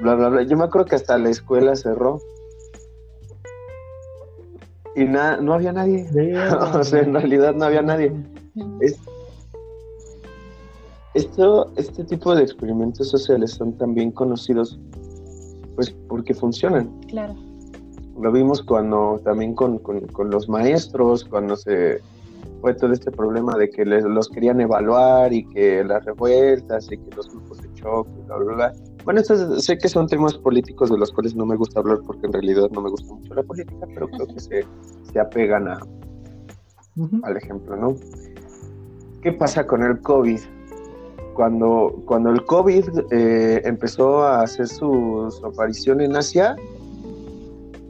bla, bla, bla. Yo me acuerdo que hasta la escuela cerró. Y na- no había nadie. (laughs) o sea, en realidad no había nadie. Es- esto, este tipo de experimentos sociales son también conocidos pues porque funcionan. Claro. Lo vimos cuando también con, con- con los maestros, cuando se fue todo este problema de que les, los querían evaluar y que las revueltas y que los grupos de choque, bla, bla, bla. Bueno, estos sé que son temas políticos de los cuales no me gusta hablar porque en realidad no me gusta mucho la política, pero creo que se, se apegan a, al ejemplo, ¿no? ¿Qué pasa con el COVID? Cuando, cuando el COVID eh, empezó a hacer su, su aparición en Asia,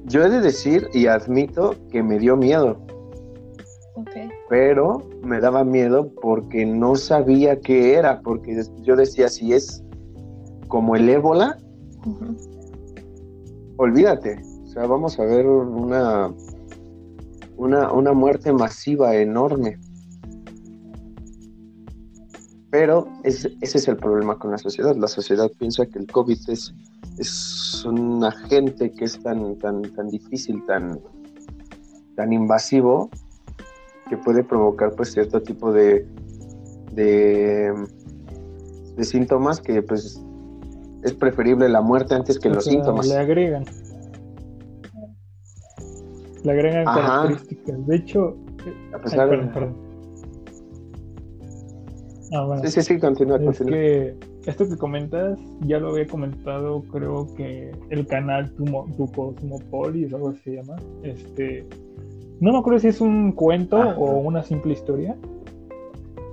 yo he de decir y admito que me dio miedo, Ok. pero me daba miedo porque no sabía qué era, porque yo decía, si es como el ébola, olvídate, o sea, vamos a ver una, una, una muerte masiva enorme. Pero ese, ese es el problema con la sociedad. La sociedad piensa que el COVID es, es un agente que es tan, tan, tan difícil, tan, tan invasivo, que puede provocar pues cierto tipo de, de, de síntomas que pues es preferible la muerte antes que O los sea, síntomas. Le agregan. Le agregan Ajá. características. De hecho, A ay, pesar de- perdón. Ah, bueno. Sí, sí, sí, continúa, Es continúa. que esto que comentas, ya lo había comentado, creo que el canal Tu, Tu Cosmopolis, algo así se llama. Este, no me acuerdo si es un cuento Ajá. o una simple historia,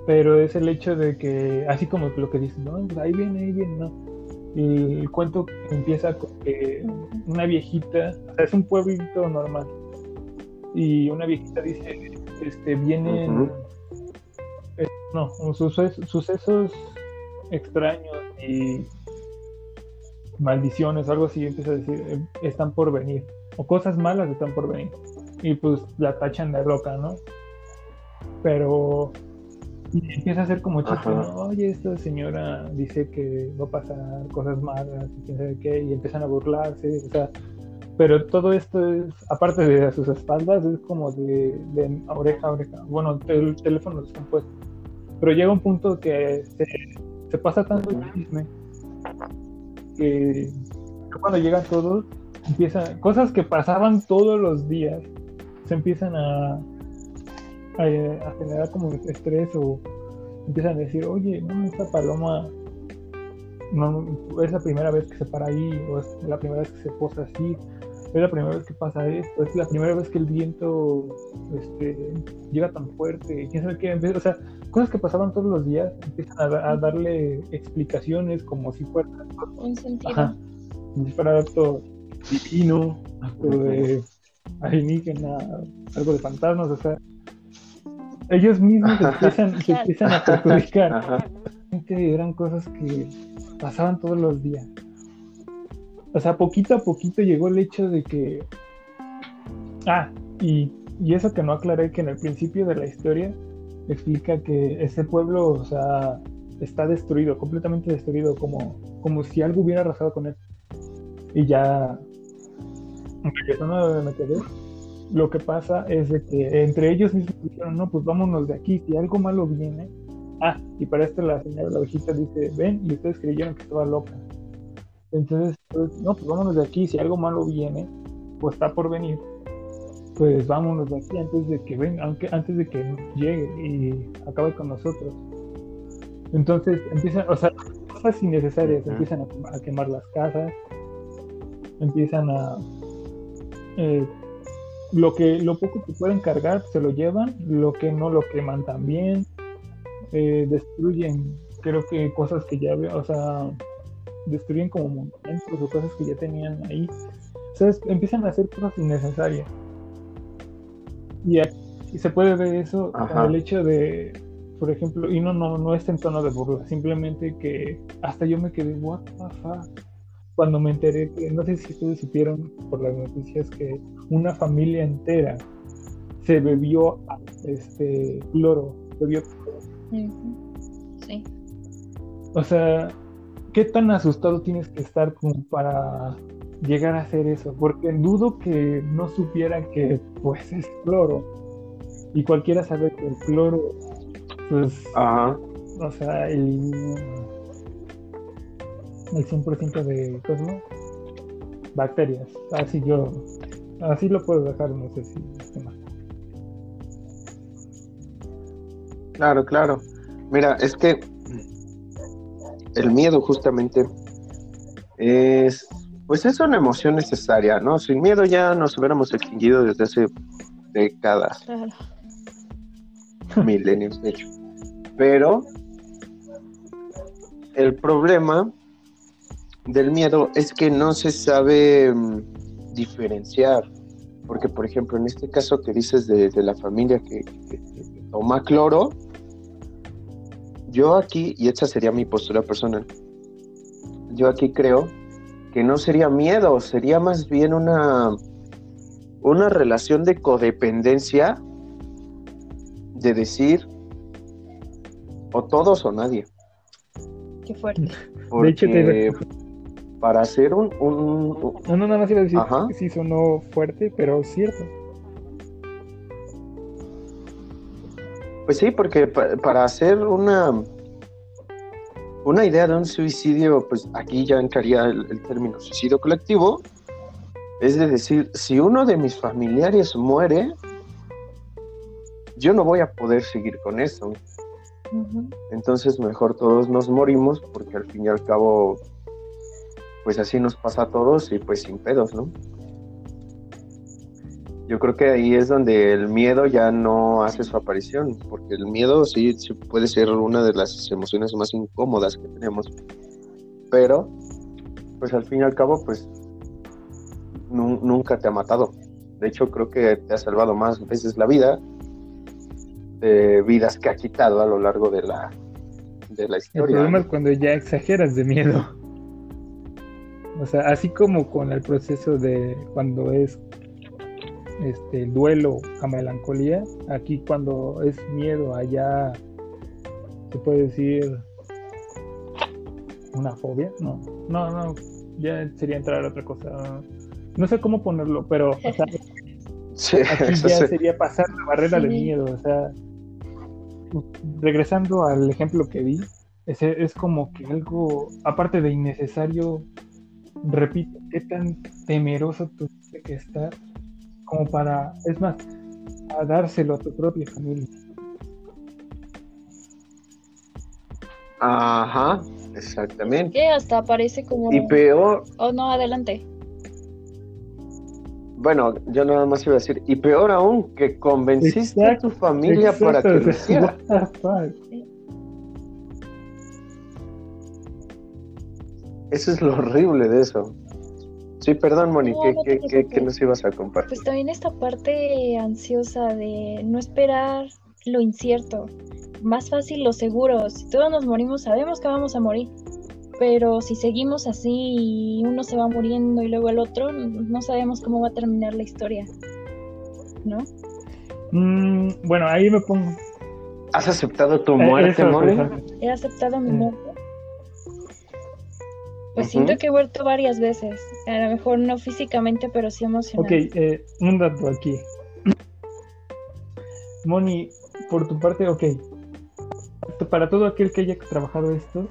pero es el hecho de que, así como lo que dices, no, ahí viene, ahí viene, no. El cuento empieza con que una viejita, o sea, es un pueblito normal, y una viejita dice, este, vienen, eh, no, suces- sucesos extraños y maldiciones algo así, empieza a decir, eh, están por venir, o cosas malas están por venir. Y pues la tachan de loca, ¿no? Pero empieza a ser como chiste, oye, esta señora dice que va a pasar cosas malas y quién sabe qué, y empiezan a burlarse, o sea, pero todo esto es, aparte de sus espaldas, es como de, oreja a oreja. Bueno, el teléfono descompuesto. Pero llega un punto que se, pasa tanto el chisme que cuando llegan todos, empiezan, cosas que pasaban todos los días, se empiezan a, a, generar como estrés o empiezan a decir, oye, no, esta paloma no, es la primera vez que se para ahí o es la primera vez que se posa así es la primera vez que pasa esto, es la primera vez que el viento este, llega tan fuerte, quién sabe qué, o sea, cosas que pasaban todos los días empiezan a, darle explicaciones como si fuera un sentido, como si fuera acto divino, acto de alienígena, algo de fantasmas, o sea, ellos mismos empiezan, se empiezan a perjudicar. (laughs) Eran cosas que pasaban todos los días. O sea, poquito a poquito llegó el hecho de que. Ah, y, eso que no aclaré, que en el principio de la historia explica que ese pueblo, o sea, está destruido, completamente destruido, como, como si algo hubiera arrasado con él. Y ya. me quedé. Lo que pasa es de que entre ellos mismos dijeron, no, pues vámonos de aquí, si algo malo viene. Ah, y para esto la señora la viejita dice, ven, y ustedes creyeron que estaba loca. Entonces, pues, no, pues vámonos de aquí, si algo malo viene, pues está por venir, pues vámonos de aquí antes de que venga, aunque antes de que llegue y acabe con nosotros. Entonces empiezan, o sea, cosas innecesarias, empiezan a, quemar las casas, empiezan a eh, lo que lo poco que pueden cargar se lo llevan, lo que no lo queman también, eh, destruyen, creo que cosas que ya, o sea, destruyen como monumentos o cosas que ya tenían ahí. O sea, empiezan a hacer cosas innecesarias. Y, se puede ver eso en el hecho de, por ejemplo, y no, no, no es en tono de burla, simplemente que hasta yo me quedé, what the fuck, cuando me enteré que, no sé si ustedes supieron por las noticias que una familia entera se bebió este cloro, bebió Sí. O sea, ¿qué tan asustado tienes que estar como para llegar a hacer eso? Porque dudo que no supiera que pues es cloro. Y cualquiera sabe que el cloro, pues, o sea, el, el 100% de cosmo, bacterias. Así yo, así lo puedo dejar, no sé si es más. Claro, claro. Mira, es que el miedo justamente es, pues es una emoción necesaria, ¿no? Sin miedo ya nos hubiéramos extinguido desde hace décadas, (laughs) milenios, de hecho. Pero el problema del miedo es que no se sabe mm, diferenciar. Porque, por ejemplo, en este caso que dices de, la familia que, toma cloro, yo aquí, y esta sería mi postura personal, yo aquí creo que no sería miedo, sería más bien una, una relación de codependencia de decir o todos o nadie. Qué fuerte. de hecho, para hacer un, un, No, no, nada más iba a decir que sí sonó fuerte, pero cierto. Pues sí, porque para hacer una, una idea de un suicidio, pues aquí ya entraría el, término suicidio colectivo, es de decir, si uno de mis familiares muere, yo no voy a poder seguir con eso. Entonces mejor todos nos morimos porque al fin y al cabo, pues así nos pasa a todos y pues sin pedos, ¿no? yo creo que ahí es donde el miedo ya no hace su aparición, porque el miedo sí, puede ser una de las emociones más incómodas que tenemos, pero pues al fin y al cabo pues nunca te ha matado. De hecho creo que te ha salvado más veces la vida de vidas que ha quitado a lo largo de la, de la historia. El problema es cuando ya exageras de miedo. O sea, así como con el proceso de cuando es este el duelo a melancolía, aquí cuando es miedo allá se puede decir una fobia, no, no, no, ya sería entrar a otra cosa. No sé cómo ponerlo, pero o sea, (laughs) aquí ya sería pasar la barrera del miedo, o sea, regresando al ejemplo que vi, es, es como que algo, aparte de innecesario, repito, qué tan temeroso tú tienes que estar como para, es más, a dárselo a tu propia familia. Ajá, exactamente. Que hasta parece como... Y peor... Oh, no, adelante. Bueno, yo nada más iba a decir, y peor aún, que convenciste a tu familia para que lo hiciera. (laughs) Eso es lo horrible de eso. Sí, perdón, Moni, ¿qué, nos ibas a compartir? Pues también esta parte ansiosa de no esperar lo incierto. Más fácil lo seguro. Si todos nos morimos, sabemos que vamos a morir. Pero si seguimos así y uno se va muriendo y luego el otro, no sabemos cómo va a terminar la historia. ¿No? Mm, bueno, ahí me pongo. ¿Has aceptado tu eh, muerte, Moni? He aceptado mi muerte pues siento que he vuelto varias veces. A lo mejor no físicamente, pero sí emocionalmente. Ok, eh, un dato aquí. Moni, por tu parte, ok. Para todo aquel que haya trabajado esto,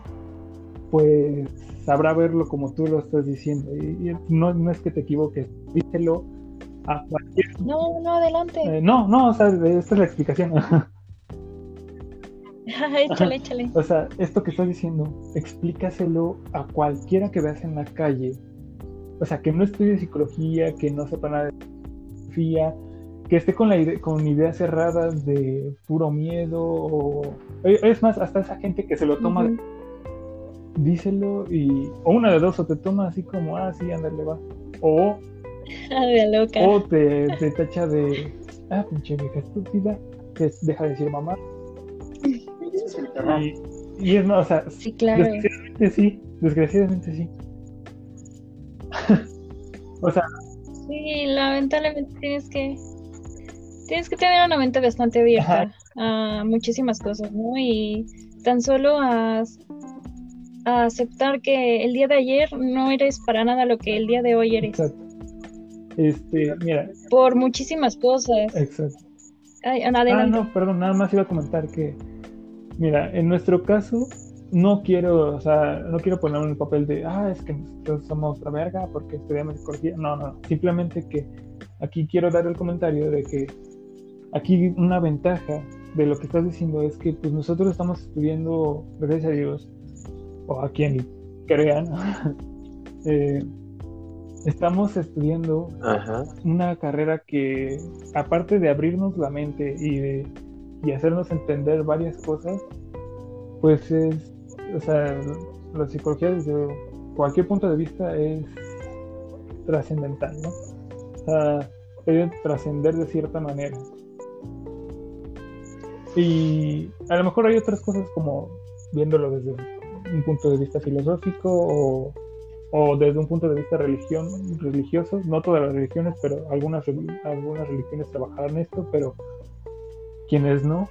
pues sabrá verlo como tú lo estás diciendo. Y, no, es que te equivoques, díselo a cualquier. No, no, adelante. Eh, no, no, o sea, esta es la explicación. (laughs) échale, échale. (laughs) O sea, esto que estás diciendo, explícaselo a cualquiera que veas en la calle. O sea, que no estudie psicología, que no sepa nada de filosofía, que esté con, la con ideas cerradas de puro miedo. O... Es más, hasta esa gente que se lo toma, díselo y. O una de dos, o te toma así como, ah, sí, ándale, va. O. O te, te tacha de. Ah, pinche vieja estúpida. Que deja de decir mamá. Y, es más, o sea, sí, claro. desgraciadamente sí, desgraciadamente sí. (laughs) o sea. Sí, lamentablemente tienes que tienes que tener una mente bastante abierta a muchísimas cosas, ¿no? Y tan solo a, a, aceptar que el día de ayer no eres para nada lo que el día de hoy eres. Exacto. Este, mira. Por muchísimas cosas. Exacto. ah, no, perdón, nada más iba a comentar que Mira, en nuestro caso, no quiero, o sea, no quiero poner un papel de, ah, es que nosotros somos la verga porque estudiamos psicología. No, no, simplemente que aquí quiero dar el comentario de que aquí una ventaja de lo que estás diciendo es que pues nosotros estamos estudiando, gracias a Dios, o a quien crean, (laughs) eh, estamos estudiando una carrera que, aparte de abrirnos la mente y de y hacernos entender varias cosas, pues es, o sea, la psicología desde cualquier punto de vista es trascendental, ¿no? O sea, debe trascender de cierta manera. Y a lo mejor hay otras cosas como viéndolo desde un punto de vista filosófico o, desde un punto de vista religión, religioso, no todas las religiones, pero algunas, algunas religiones trabajarán esto, pero quienes no,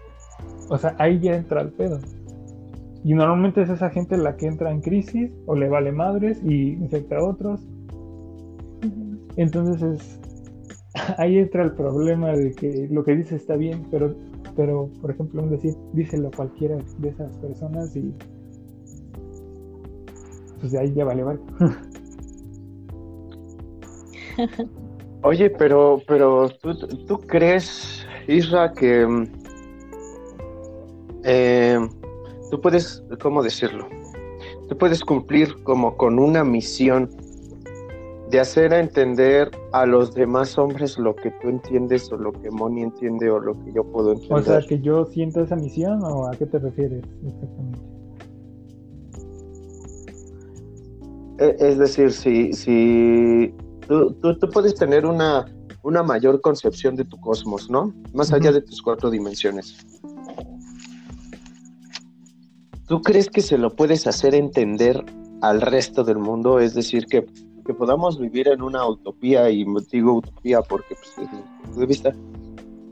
o sea, ahí ya entra el pedo. Y normalmente es esa gente la que entra en crisis o le vale madres y infecta a otros. Entonces es, (laughs) ahí entra el problema de que lo que dice está bien, pero, pero por ejemplo, un decir, díselo a cualquiera de esas personas y pues de ahí ya vale, vale. (laughs) Oye, pero, pero ¿tú, tú crees Isra, que mm, eh, tú puedes, ¿cómo decirlo? Tú puedes cumplir como con una misión de hacer entender a los demás hombres lo que tú entiendes o lo que Moni entiende o lo que yo puedo entender. O sea, que yo siento esa misión o a qué te refieres exactamente. E, es decir, si, si tú, tú puedes tener una una mayor concepción de tu cosmos, ¿no? Más allá de tus cuatro dimensiones. ¿Tú crees que se lo puedes hacer entender al resto del mundo? Es decir, que que podamos vivir en una utopía, y digo utopía porque, pues, desde mi punto de vista,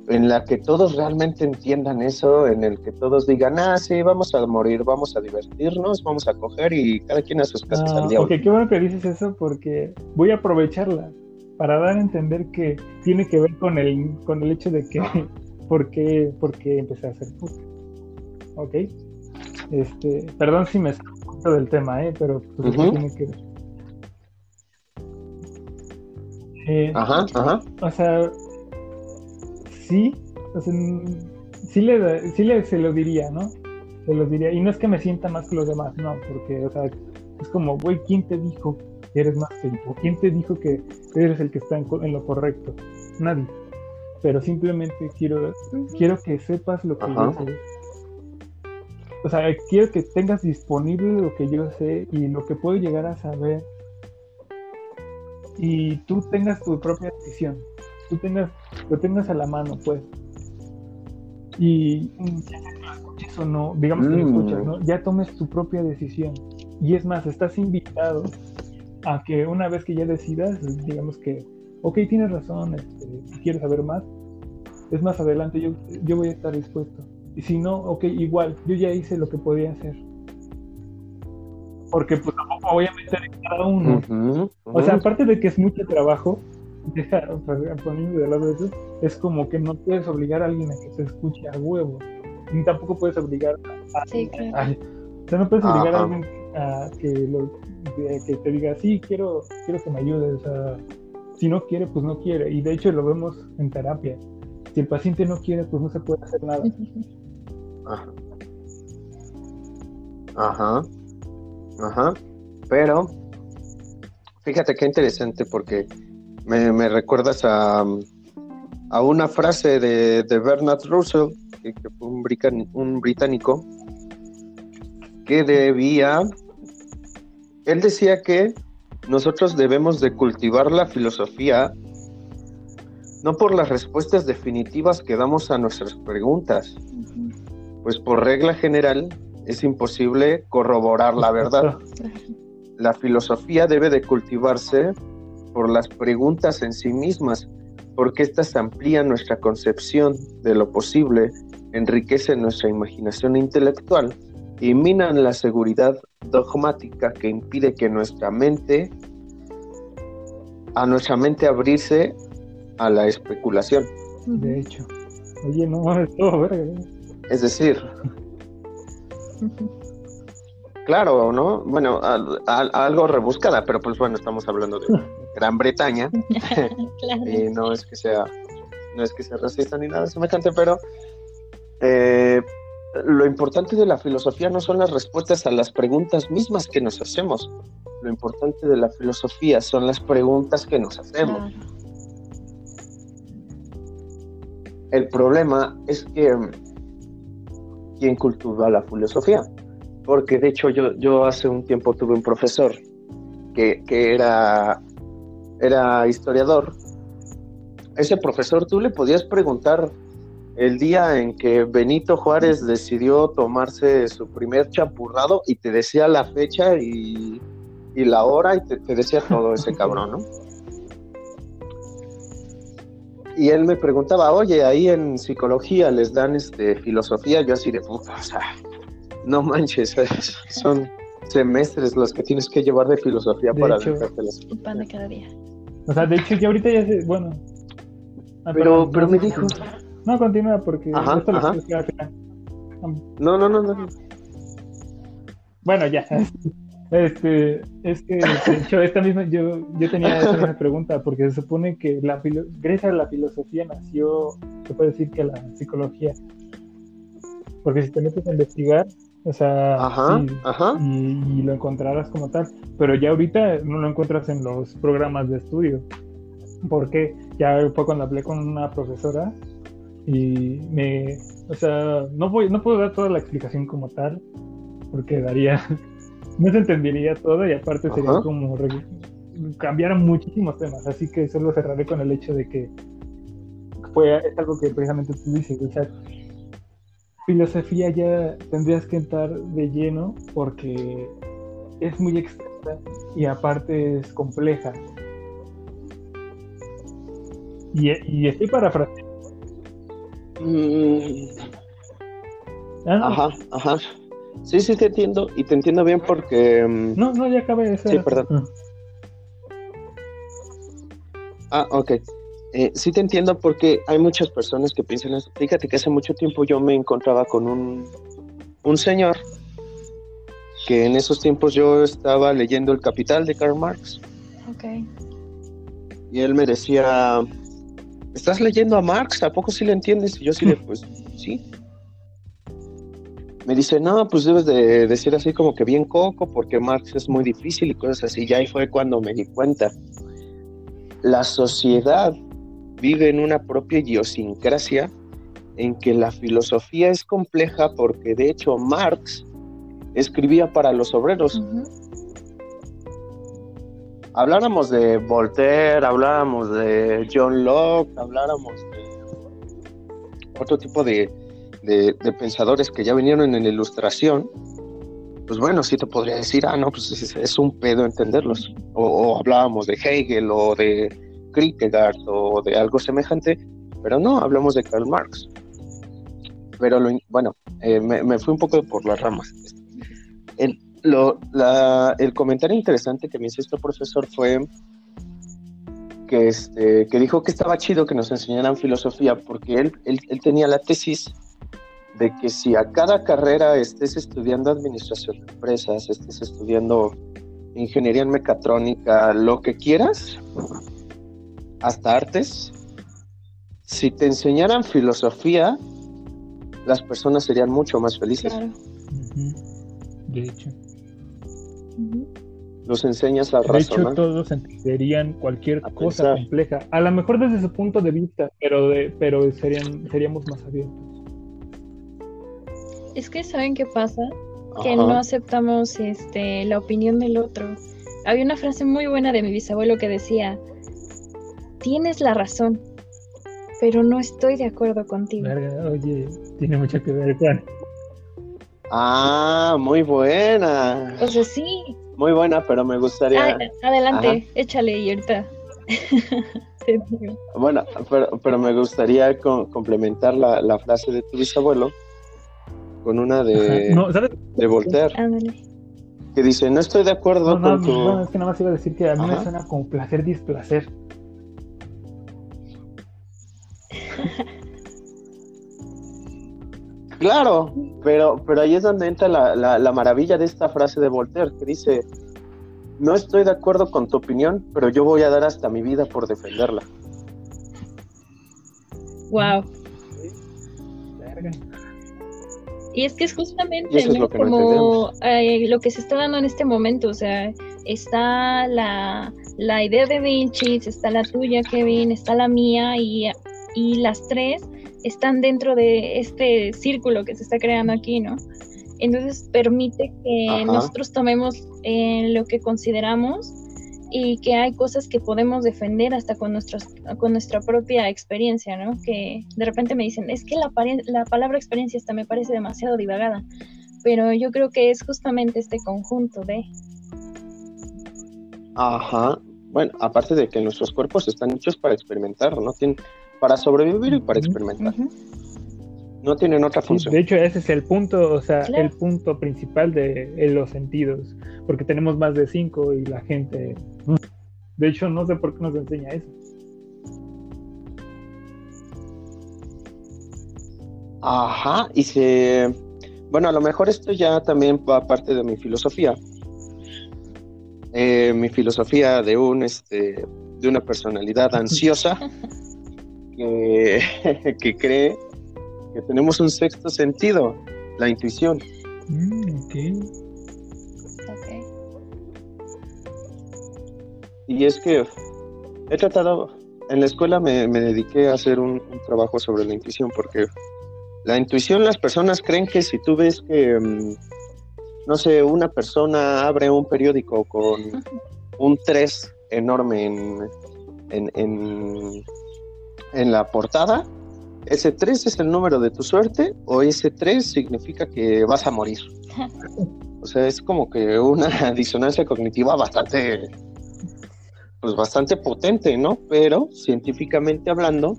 en la que todos realmente entiendan eso, en el que todos digan, ah, sí, vamos a morir, vamos a divertirnos, vamos a coger y cada quien a sus casas Ah, al diablo. ok, qué bueno que dices eso porque voy a aprovecharla para dar a entender que tiene que ver con el, con el hecho de que (laughs) por qué, por qué empecé a hacer podcast. Ok. Este, perdón si me salgo del tema, ¿eh? pero pues, es que Ujú. tiene que ver. Eh, Ajá, ajá. o sea, sí, o sea, sí le, sí le se lo diría, ¿no? Se lo diría. Y no es que me sienta más que los demás, no, porque, o sea, es como, güey, ¿quién te dijo eres más que yo? ¿Quién te dijo que eres el que está en, co- en lo correcto? Nadie. Pero simplemente quiero, quiero que sepas lo que Ajá. yo sé. O sea, quiero que tengas disponible lo que yo sé y lo que puedo llegar a saber. Y tú tengas tu propia decisión. Tú tengas, lo tengas a la mano, pues. Y o no, digamos que lo Mm. escuchas, ¿no? Ya tomes tu propia decisión. Y es más, estás invitado a que una vez que ya decidas, digamos que, ok, tienes razón, este, quiero saber más, es más adelante, yo, yo voy a estar dispuesto. Y si no, ok, igual, yo ya hice lo que podía hacer. Porque pues tampoco voy a meter en cada uno. Ujú, O sea, aparte de que es mucho trabajo, (laughs) deja, o sea, poniendo de lado eso, es como que no puedes obligar a alguien a que te escuche a huevo. Ni tampoco puedes obligar a, Sí, claro. Ay, o sea, no puedes obligar a Ajá. alguien que, lo, que te diga, sí, quiero, quiero que me ayudes. Si no quiere, pues no quiere. Y de hecho lo vemos en terapia. Si el paciente no quiere, pues no se puede hacer nada. Ajá. Ajá. Pero, fíjate qué interesante porque me, me recuerdas a, a una frase de, de Bernard Russell, que, que fue un británico, que debía, él decía que nosotros debemos de cultivar la filosofía no por las respuestas definitivas que damos a nuestras preguntas, pues por regla general es imposible corroborar la verdad. (laughs) La filosofía debe de cultivarse por las preguntas en sí mismas, porque éstas amplían nuestra concepción de lo posible, enriquecen nuestra imaginación intelectual y minan la seguridad dogmática que impide que nuestra mente, a nuestra mente abrirse a la especulación. De hecho. Oye, no, (laughs) es todo verga. ¿eh? Es decir, claro, ¿no? Bueno, al- al- algo rebuscada, pero pues bueno, estamos hablando de Gran Bretaña (laughs) claro. y no es que sea, no es que sea racista ni nada semejante, pero eh, lo importante de la filosofía no son las respuestas a las preguntas mismas que nos hacemos. Lo importante de la filosofía son las preguntas que nos hacemos. Claro. El problema es que mm, quién cultiva la filosofía. Porque de hecho yo, yo hace un tiempo tuve un profesor que, que era, era historiador. Ese profesor tú le podías preguntar el día en que Benito Juárez decidió tomarse su primer champurrado y te decía la fecha y, y la hora y te, te decía todo ese cabrón, ¿no? Y él me preguntaba, oye, ahí en psicología les dan este filosofía, yo así de puta, o sea, no manches, (laughs) son semestres los que tienes que llevar de filosofía De para hecho. Un pan de cada día. O sea, de hecho, ya ahorita ya se. Bueno. Ah, Pero, perdón, pero me dijo, No, continúa porque Ajá, esto lo ajá. expliqué al final. no, no, no, no, Bueno, ya. Este, es que de hecho esta misma, yo, yo tenía esta misma (laughs) pregunta, porque se supone que la filo- gracias a la filosofía nació, se puede decir que la psicología. Porque si te metes a investigar, o sea, ajá, sí, ajá, y, y lo encontrarás como tal, pero ya ahorita no lo encuentras en los programas de estudio. Porque ya fue cuando hablé con una profesora y me, o sea, no voy, no puedo dar toda la explicación como tal, porque daría, (laughs) no se entendería todo y aparte sería Ajá. como re- cambiar muchísimos temas, así que solo cerraré con el hecho de que fue es algo que precisamente tú dices, o sea, filosofía ya tendrías que entrar de lleno porque es muy extenso y aparte es compleja. Y, y estoy parafraseando. Mm. Ah, ajá, ajá. Sí, sí, te entiendo. Y te entiendo bien porque. Mm, no, no, ya acabé de Sí, perdón. Ah, ah ok. Eh, sí te entiendo porque hay muchas personas que piensan eso. Fíjate que hace mucho tiempo yo me encontraba con un, un señor que en esos tiempos yo estaba leyendo El Capital de Karl Marx. Ok. Y él me decía, ¿estás leyendo a Marx? ¿A poco sí le entiendes? Y yo sí le, (laughs) pues sí. Me dice, no, pues debes de decir así como que bien coco, porque Marx es muy difícil y cosas así. Y ahí fue cuando me di cuenta. La sociedad vive en una propia idiosincrasia en que la filosofía es compleja porque de hecho Marx escribía para los obreros. Habláramos de Voltaire, habláramos de John Locke, habláramos de otro tipo de, pensadores que ya vinieron en la ilustración, pues bueno, sí te podría decir, ah, no, pues es, un pedo entenderlos. O, hablábamos de Hegel o de Kierkegaard o de algo semejante, pero no, hablamos de Karl Marx. Pero lo, bueno, eh, me, me, fui un poco por las ramas. Lo, el comentario interesante que me hizo este profesor fue que, este, que dijo que estaba chido que nos enseñaran filosofía porque él, él, tenía la tesis de que si a cada carrera estés estudiando administración de empresas, estés estudiando ingeniería en mecatrónica, lo que quieras, hasta artes, si te enseñaran filosofía, las personas serían mucho más felices. De hecho. Los enseñas a razonar. De hecho, todos entenderían cualquier cosa compleja. A lo mejor desde su punto de vista, pero, de, pero serían, seríamos más abiertos. Es que, ¿saben qué pasa? Que no aceptamos este, la opinión del otro. Había una frase muy buena de mi bisabuelo que decía, tienes la razón, pero no estoy de acuerdo contigo. oye, tiene mucho que ver, Juan. Ah, muy buena. O sea, sí. Muy buena, pero me gustaría. adelante, échale y ahorita. (laughs) bueno, pero, me gustaría complementar la, frase de tu bisabuelo con una de, de Voltaire. Que dice, no estoy de acuerdo con tu... No, es que nada más iba a decir que a mí me suena como placer displacer. (laughs) Claro, pero, pero ahí es donde entra la, maravilla de esta frase de Voltaire, que dice, no estoy de acuerdo con tu opinión, pero yo voy a dar hasta mi vida por defenderla. Wow. Y es que es justamente lo como eh, lo que se está dando en este momento, o sea, está la, la idea de Vinci, está la tuya, Kevin, está la mía, y, y las tres están dentro de este círculo que se está creando aquí, ¿no? Entonces permite que nosotros tomemos eh, lo que consideramos y que hay cosas que podemos defender hasta con, nuestros, con nuestra propia experiencia, ¿no? Que de repente me dicen, es que la, la palabra experiencia esta me parece demasiado divagada, pero yo creo que es justamente este conjunto de... Ajá. Bueno, aparte de que nuestros cuerpos están hechos para experimentar, ¿no? Tienen, para sobrevivir y para experimentar. No tienen otra función. de hecho, ese es el punto, o sea, el punto principal de, los sentidos, porque tenemos más de cinco y la gente, de hecho, no sé por qué nos enseña eso. Ajá, y se, bueno, a lo mejor esto ya también va parte de mi filosofía. Eh, mi filosofía de un, este, de una personalidad (laughs) ansiosa. (laughs) que, cree que tenemos un sexto sentido, la intuición. Mm, y es que he tratado, en la escuela me, dediqué a hacer un, trabajo sobre la intuición, porque la intuición las personas creen que si tú ves que, mm, no sé, una persona abre un periódico con (laughs) un 3 enorme en, en en la portada, ese 3 es el número de tu suerte o ese 3 significa que vas a morir. (laughs) O sea, es como que una (laughs) disonancia cognitiva bastante, pues bastante potente, ¿no? Pero científicamente hablando,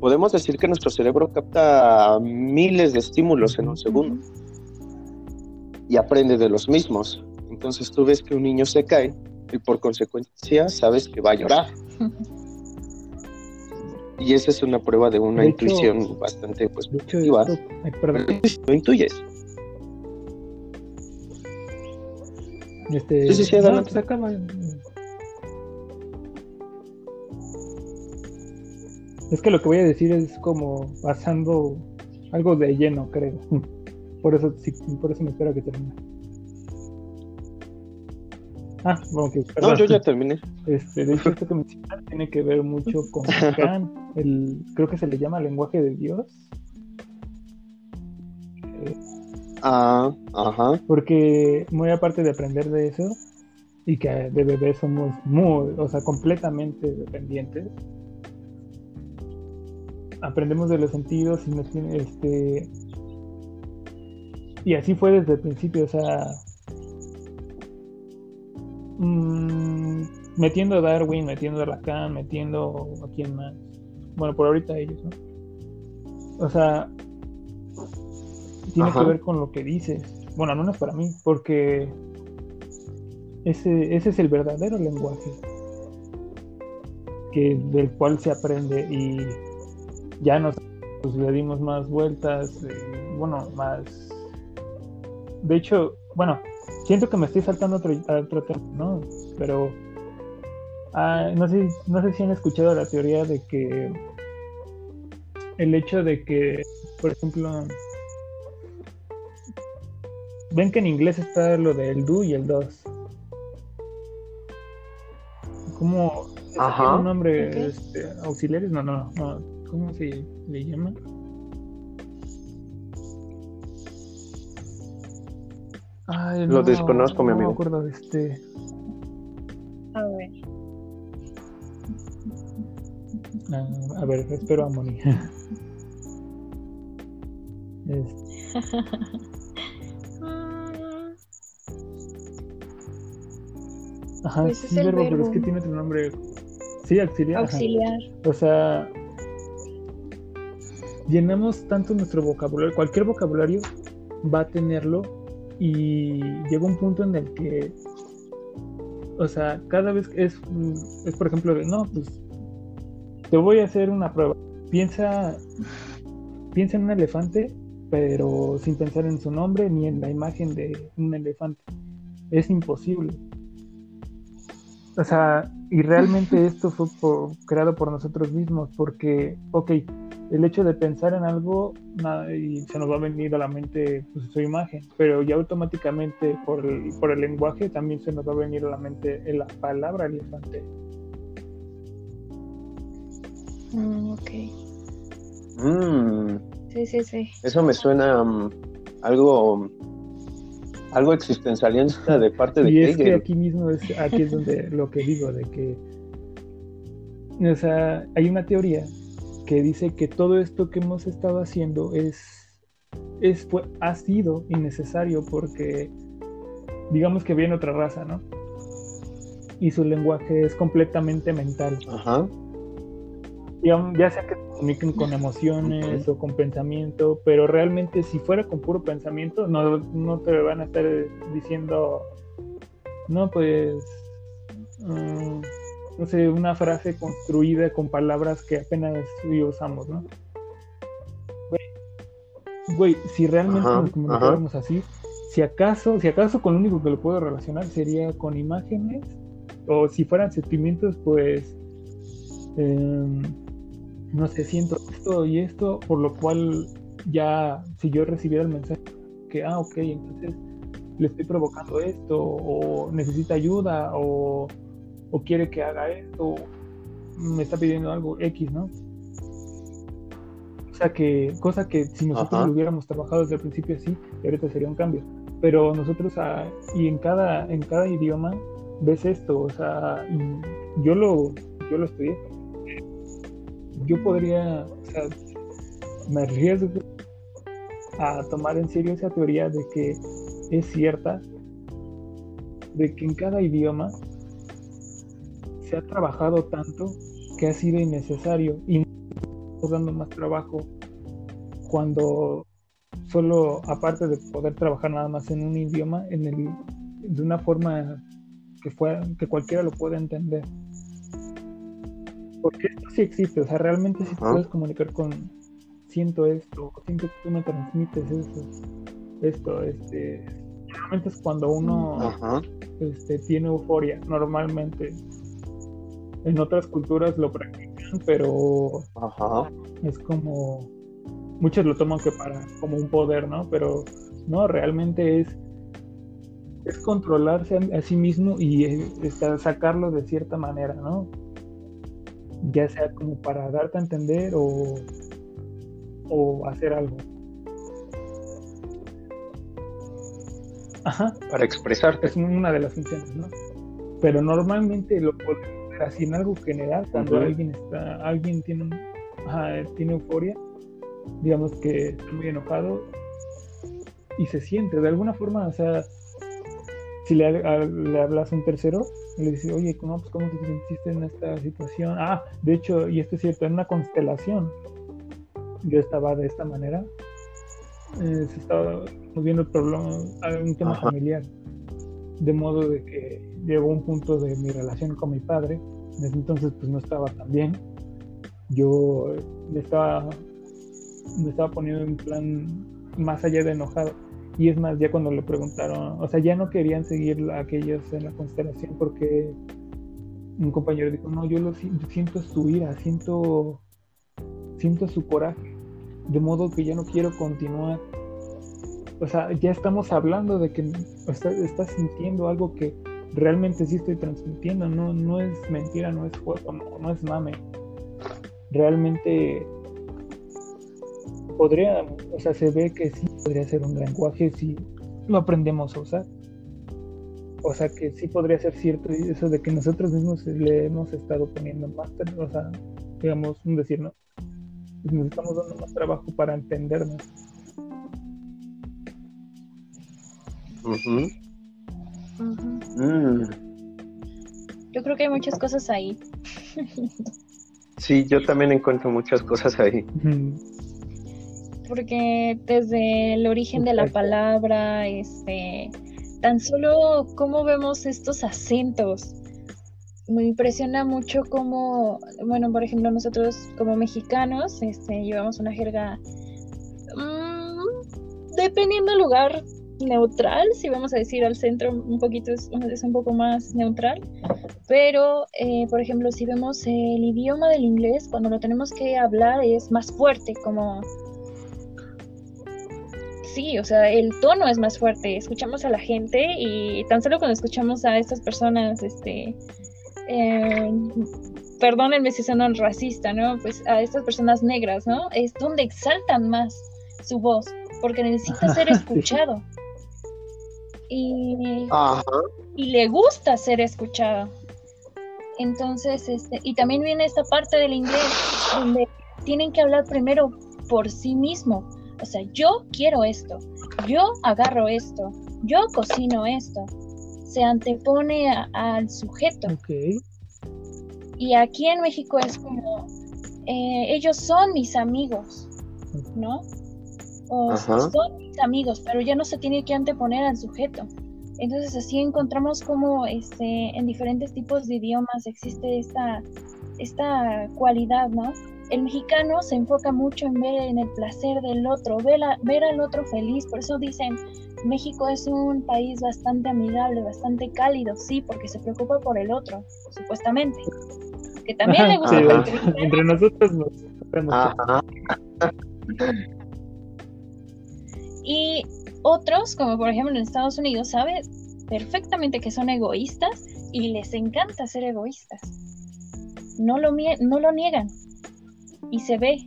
podemos decir que nuestro cerebro capta miles de estímulos en un segundo y aprende de los mismos. Entonces tú ves que un niño se cae y por consecuencia sabes que va a llorar. (laughs) Y esa es una prueba de una intuición bastante pues, positiva. Lo intuyes. Este, sí, sí, sí, adelante. acaba. Es que lo que voy a decir es como pasando algo de lleno, creo. (laughs) Por eso, sí, por eso me espero que termine. Ah, bueno, que, no, yo ya terminé. Este, de hecho, esto que me tiene que ver mucho con (laughs) Kant, el, creo que se le llama lenguaje de Dios. ah, ajá. Porque muy aparte de aprender de eso, y que de bebé somos muy, o sea, completamente dependientes, aprendemos de los sentidos y nos tiene, este, y así fue desde el principio, o sea, Mm, metiendo a Darwin, metiendo a Lacan, metiendo a quién más. Bueno, por ahorita ellos, ¿no? O sea, tiene que ver con lo que dices. Bueno, no es para mí, porque ese, ese es el verdadero lenguaje que, del cual se aprende y ya nos pues, le dimos más vueltas, eh, bueno, más... De hecho, bueno, siento que me estoy saltando otro, otro tema, ¿no? Pero ah, no, sé, no sé si han escuchado la teoría de que el hecho de que, por ejemplo, ven que en inglés está lo del do y el dos. ¿Cómo? Ajá. un nombre este, auxiliares? No, no, no. ¿Cómo se le llama? Lo desconozco, mi amigo. No me acuerdo de este. A ver. Ah, a ver, espero a Moni. (laughs) Ajá, pues sí, verbo, pero es que tiene otro nombre. Sí, auxiliar. Auxiliar. O sea, llenamos tanto nuestro vocabulario, cualquier vocabulario va a tenerlo y llega un punto en el que, o sea, cada vez que es, es por ejemplo, no, pues te voy a hacer una prueba. Piensa, piensa en un elefante, pero sin pensar en su nombre ni en la imagen de un elefante. Es imposible. O sea, y realmente (laughs) esto fue creado por nosotros mismos, porque, ok, el hecho de pensar en algo y se nos va a venir a la mente pues, su imagen, pero ya automáticamente por el, por el lenguaje también se nos va a venir a la mente la palabra elefante. Mm, ok. Mm. Sí, sí, sí. Eso me suena um, algo algo existencialista de parte de Y es que aquí mismo es aquí es donde lo que digo de que o sea, hay una teoría que dice que todo esto que hemos estado haciendo es, es ha sido innecesario porque digamos que viene otra raza, ¿no? Y su lenguaje es completamente mental. Ajá. Ya, sea que comuniquen con emociones o con pensamiento, pero realmente si fuera con puro pensamiento, no, no te van a estar diciendo, no, pues... Mm, no sé, una frase construida con palabras que apenas usamos, ¿no? Güey, si realmente nos comunicáramos así, si acaso, si acaso con lo único que lo puedo relacionar sería con imágenes, o si fueran sentimientos, pues, em, no sé, siento esto y esto, por lo cual ya, si yo recibiera el mensaje que, ah, ok, entonces le estoy provocando esto, o necesita ayuda, o o quiere que haga esto, me está pidiendo algo X, ¿no? O sea que, cosa que si nosotros lo hubiéramos trabajado desde el principio así, ahorita sería un cambio. Pero nosotros, ah, y en cada, en cada idioma, ves esto, o sea, yo lo, yo lo estudié. Yo podría, o sea, me arriesgo a tomar en serio esa teoría de que es cierta de que en cada idioma se ha trabajado tanto que ha sido innecesario y estamos dando más trabajo cuando solo aparte de poder trabajar nada más en un idioma en el de una forma que fuera que cualquiera lo pueda entender. Porque esto sí existe o sea realmente si puedes comunicar con siento esto siento que tú me transmites eso esto este normalmente es cuando uno este, tiene euforia normalmente en otras culturas lo practican pero es como muchos lo toman que para como un poder, ¿no? Pero no, realmente es es controlarse a, sí mismo y eh, sacarlo de cierta manera, ¿no? Ya sea como para darte a entender o, o hacer algo. Ajá. Para expresarte. Es una de las funciones, ¿no? Pero normalmente lo podemos así en algo general, cuando alguien está, alguien tiene, tiene euforia, digamos que está muy enojado y se siente de alguna forma, o sea, si le, le hablas a un tercero, le dices, oye, ¿cómo, pues, ¿cómo te sentiste en esta situación? Ah, de hecho, y esto es cierto, en una constelación yo estaba de esta manera, eh, se estaba viendo el problema, un tema familiar, de modo de que llegó un punto de mi relación con mi padre, ese entonces pues no estaba tan bien, yo le estaba me estaba poniendo en plan más allá de enojado. Y es más, ya cuando le preguntaron, o sea, ya no querían seguir aquellos en la constelación porque un compañero dijo, no, yo lo siento su ira, siento, siento su coraje, de modo que ya no quiero continuar. O sea, ya estamos hablando de que estás sintiendo algo que realmente sí estoy transmitiendo, no, no es mentira, no es juego, no, no es mame. Realmente podría, o sea, se ve que sí podría ser un lenguaje si lo aprendemos a usar. O sea, que sí podría ser cierto eso de que nosotros mismos le hemos estado poniendo más, o sea, digamos, un decir, ¿no? Nos estamos dando más trabajo para entendernos. Mm. Yo creo que hay muchas cosas ahí. sí, yo también encuentro muchas cosas ahí. Porque desde el origen de la palabra, este, tan solo cómo vemos estos acentos, me impresiona mucho cómo, bueno, por ejemplo, nosotros como mexicanos, este, llevamos una jerga, mm, dependiendo del lugar, neutral, si vamos a decir al centro un poquito es, un poco más neutral, pero eh, por ejemplo si vemos el idioma del inglés, cuando lo tenemos que hablar es más fuerte, como sí, o sea, el tono es más fuerte. Escuchamos a la gente y tan solo cuando escuchamos a estas personas, este, eh, perdónenme si son racista, ¿no? Pues a estas personas negras, ¿no? Es donde exaltan más su voz, porque necesita ser (laughs) escuchado. Y, y le gusta ser escuchado. Entonces, este, y también viene esta parte del inglés, donde tienen que hablar primero por sí mismo o sea, yo quiero esto, yo agarro esto, yo cocino esto. Se antepone al sujeto. Y aquí en México es como, eh, ellos son mis amigos, ¿no? O son mis amigos, pero ya no se tiene que anteponer al sujeto. Entonces así encontramos como este, en diferentes tipos de idiomas existe esta, esta cualidad, ¿no? el mexicano se enfoca mucho en ver en el placer del otro, ver, ver al otro feliz, por eso dicen, México es un país bastante amigable, bastante cálido, sí, porque se preocupa por el otro, supuestamente. Que también le gusta. entre nosotros nos Y otros, como por ejemplo en Estados Unidos, saben perfectamente que son egoístas y les encanta ser egoístas. No lo, no lo niegan, y se ve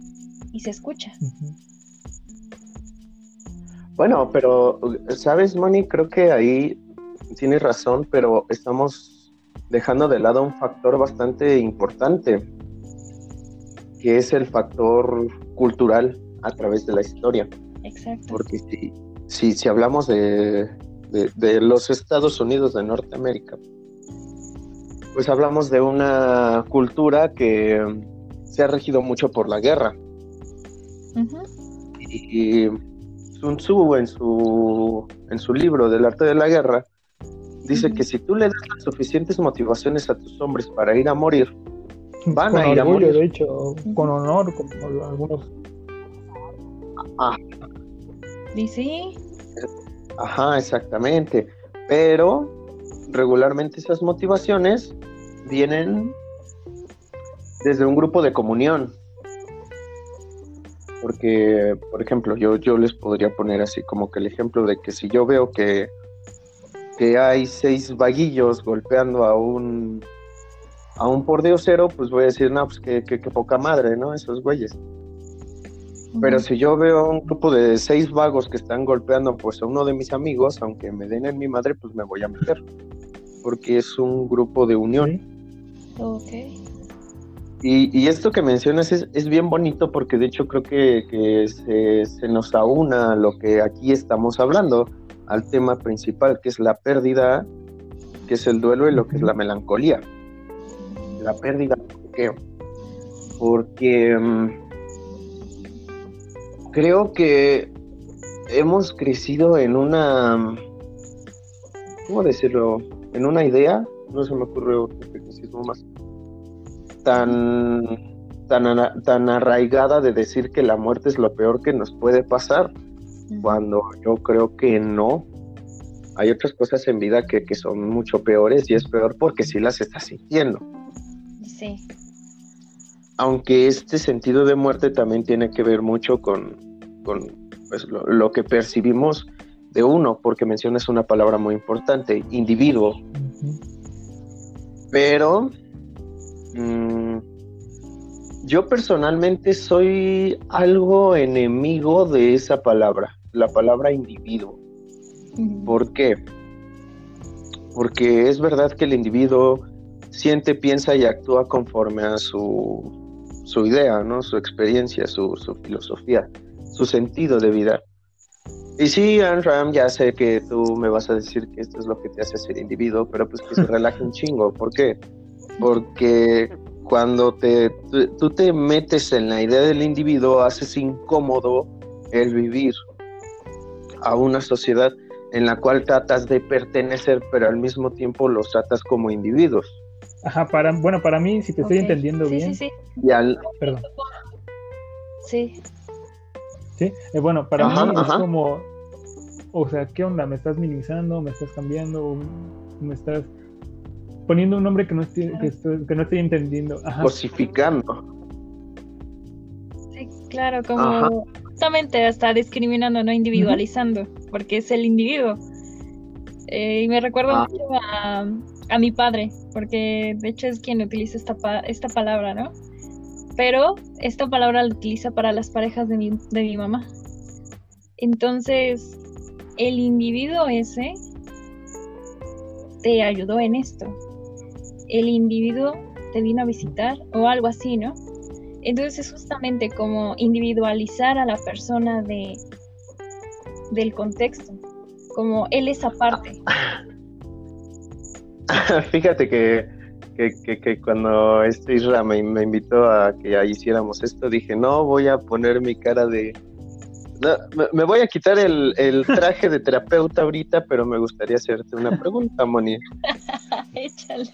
y se escucha. Bueno, pero, ¿sabes, Moni? Creo que ahí tienes razón, pero estamos dejando de lado un factor bastante importante, que es el factor cultural a través de la historia. Exacto. Porque si, si, si hablamos de, de, los Estados Unidos de Norteamérica, pues hablamos de una cultura que se ha regido mucho por la guerra. Y Sun Tzu en su, en su libro del arte de la guerra dice que si tú le das las suficientes motivaciones a tus hombres para ir a morir, van a ir a morir. De hecho, con honor, como algunos. Ah. ¿Y sí? Ajá, exactamente. Pero regularmente esas motivaciones vienen desde un grupo de comunión. Porque, por ejemplo, yo, yo les podría poner así como que el ejemplo de que si yo veo que, que hay seis vaguillos golpeando a un a un cero, pues voy a decir, no, pues que, que, poca madre, ¿no? Esos güeyes. Pero si yo veo un grupo de seis vagos que están golpeando pues a uno de mis amigos, aunque me den en mi madre, pues me voy a meter. Porque es un grupo de unión. Ok. Y, esto que mencionas es, bien bonito porque de hecho creo que, se, nos aúna lo que aquí estamos hablando al tema principal, que es la pérdida, que es el duelo y lo que es la melancolía. La pérdida, ¿por qué? Porque mm, creo que hemos crecido en una, ¿cómo decirlo? En una idea, no se me ocurre otro tecnicismo más tan, tan, tan arraigada de decir que la muerte es lo peor que nos puede pasar, cuando yo creo que no. Hay otras cosas en vida que, son mucho peores y es peor porque sí las estás sintiendo. Sí. Aunque este sentido de muerte también tiene que ver mucho con, pues, lo, que percibimos de uno, porque mencionas una palabra muy importante, individuo. Pero Mm, yo personalmente soy algo enemigo de esa palabra, la palabra individuo. ¿Por qué? Porque es verdad que el individuo siente, piensa y actúa conforme a su, su idea, ¿no? su experiencia, su, su, filosofía, su sentido de vida. Y sí, Anram, ya sé que tú me vas a decir que esto es lo que te hace ser individuo, pero pues que se (laughs) relaje un chingo. ¿Por qué? porque cuando te, tú te metes en la idea del individuo, haces incómodo el vivir a una sociedad en la cual tratas de pertenecer, pero al mismo tiempo los tratas como individuos. Ajá, para, bueno, para mí, si te estoy entendiendo bien. Sí, sí. Perdón. Sí. Sí, eh, bueno, para mí es como, o sea, ¿qué onda? ¿Me estás minimizando? ¿Me estás cambiando? ¿Me estás poniendo un nombre que no estoy, que, no estoy entendiendo. Ajá. Cosificando. Sí, claro, como justamente está discriminando, no individualizando, porque es el individuo. Eh, y me recuerda ah. mucho a, a, mi padre, porque de hecho es quien utiliza esta, esta palabra, ¿no? Pero esta palabra la utiliza para las parejas de mi, de mi mamá. Entonces, el individuo ese te ayudó en esto el individuo te vino a visitar o algo así, ¿no? Entonces es justamente como individualizar a la persona de del contexto, como él es aparte. (laughs) (laughs) Fíjate que, que, cuando este Isra me, me, invitó a que hiciéramos esto, dije, no, voy a poner mi cara de... me, voy a quitar el, el traje de terapeuta ahorita, pero me gustaría hacerte una pregunta, Moni. (laughs) Échale.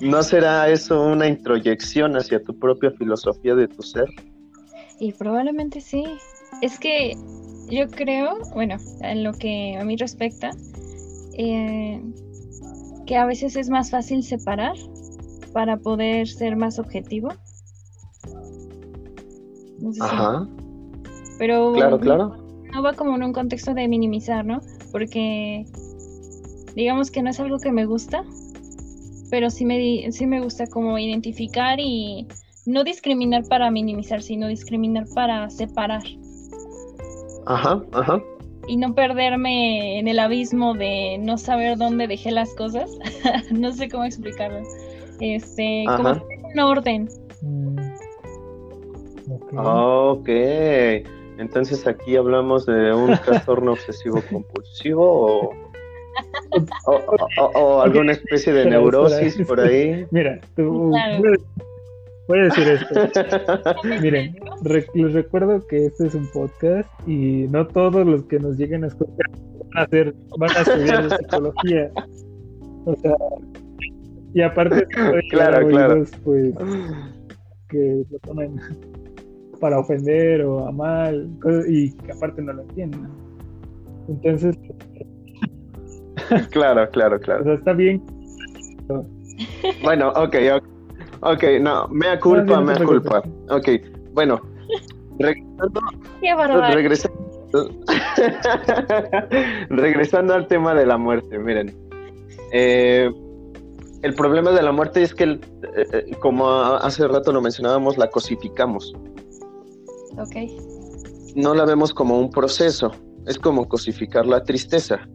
¿No será eso una introyección hacia tu propia filosofía de tu ser? Y probablemente sí. Es que yo creo, bueno, en lo que a mí respecta, eh, que a veces es más fácil separar para poder ser más objetivo. Ajá. Pero claro, claro. no va como en un contexto de minimizar, ¿no? Porque digamos que no es algo que me gusta, pero sí me, sí me gusta como identificar y no discriminar para minimizar, sino discriminar para separar. Ajá, ajá. Y no perderme en el abismo de no saber dónde dejé las cosas. (laughs) no sé cómo explicarlo. Este, como un orden. Mm. ok. Entonces aquí hablamos de un (laughs) trastorno obsesivo compulsivo o, o, alguna especie de neurosis por ahí. Mira, tú voy a decir esto. (laughs) Miren, les recuerdo que este es un podcast y no todos los que nos lleguen a escuchar van a, hacer, van a estudiar (laughs) psicología. O sea, y aparte, claro, claro. pues que lo tomen para ofender o a mal y que aparte no lo entiendan. Entonces, claro, claro, claro. O sea, está bien. Bueno, ok, ok. Ok, no, mea culpa, mea culpa. Ok, bueno, regresando, regresando, (laughs) regresando al tema de la muerte, miren. Eh, el problema de la muerte es que, eh, eh, como hace rato lo mencionábamos, la cosificamos. Ok. No la vemos como un proceso, es como cosificar la tristeza.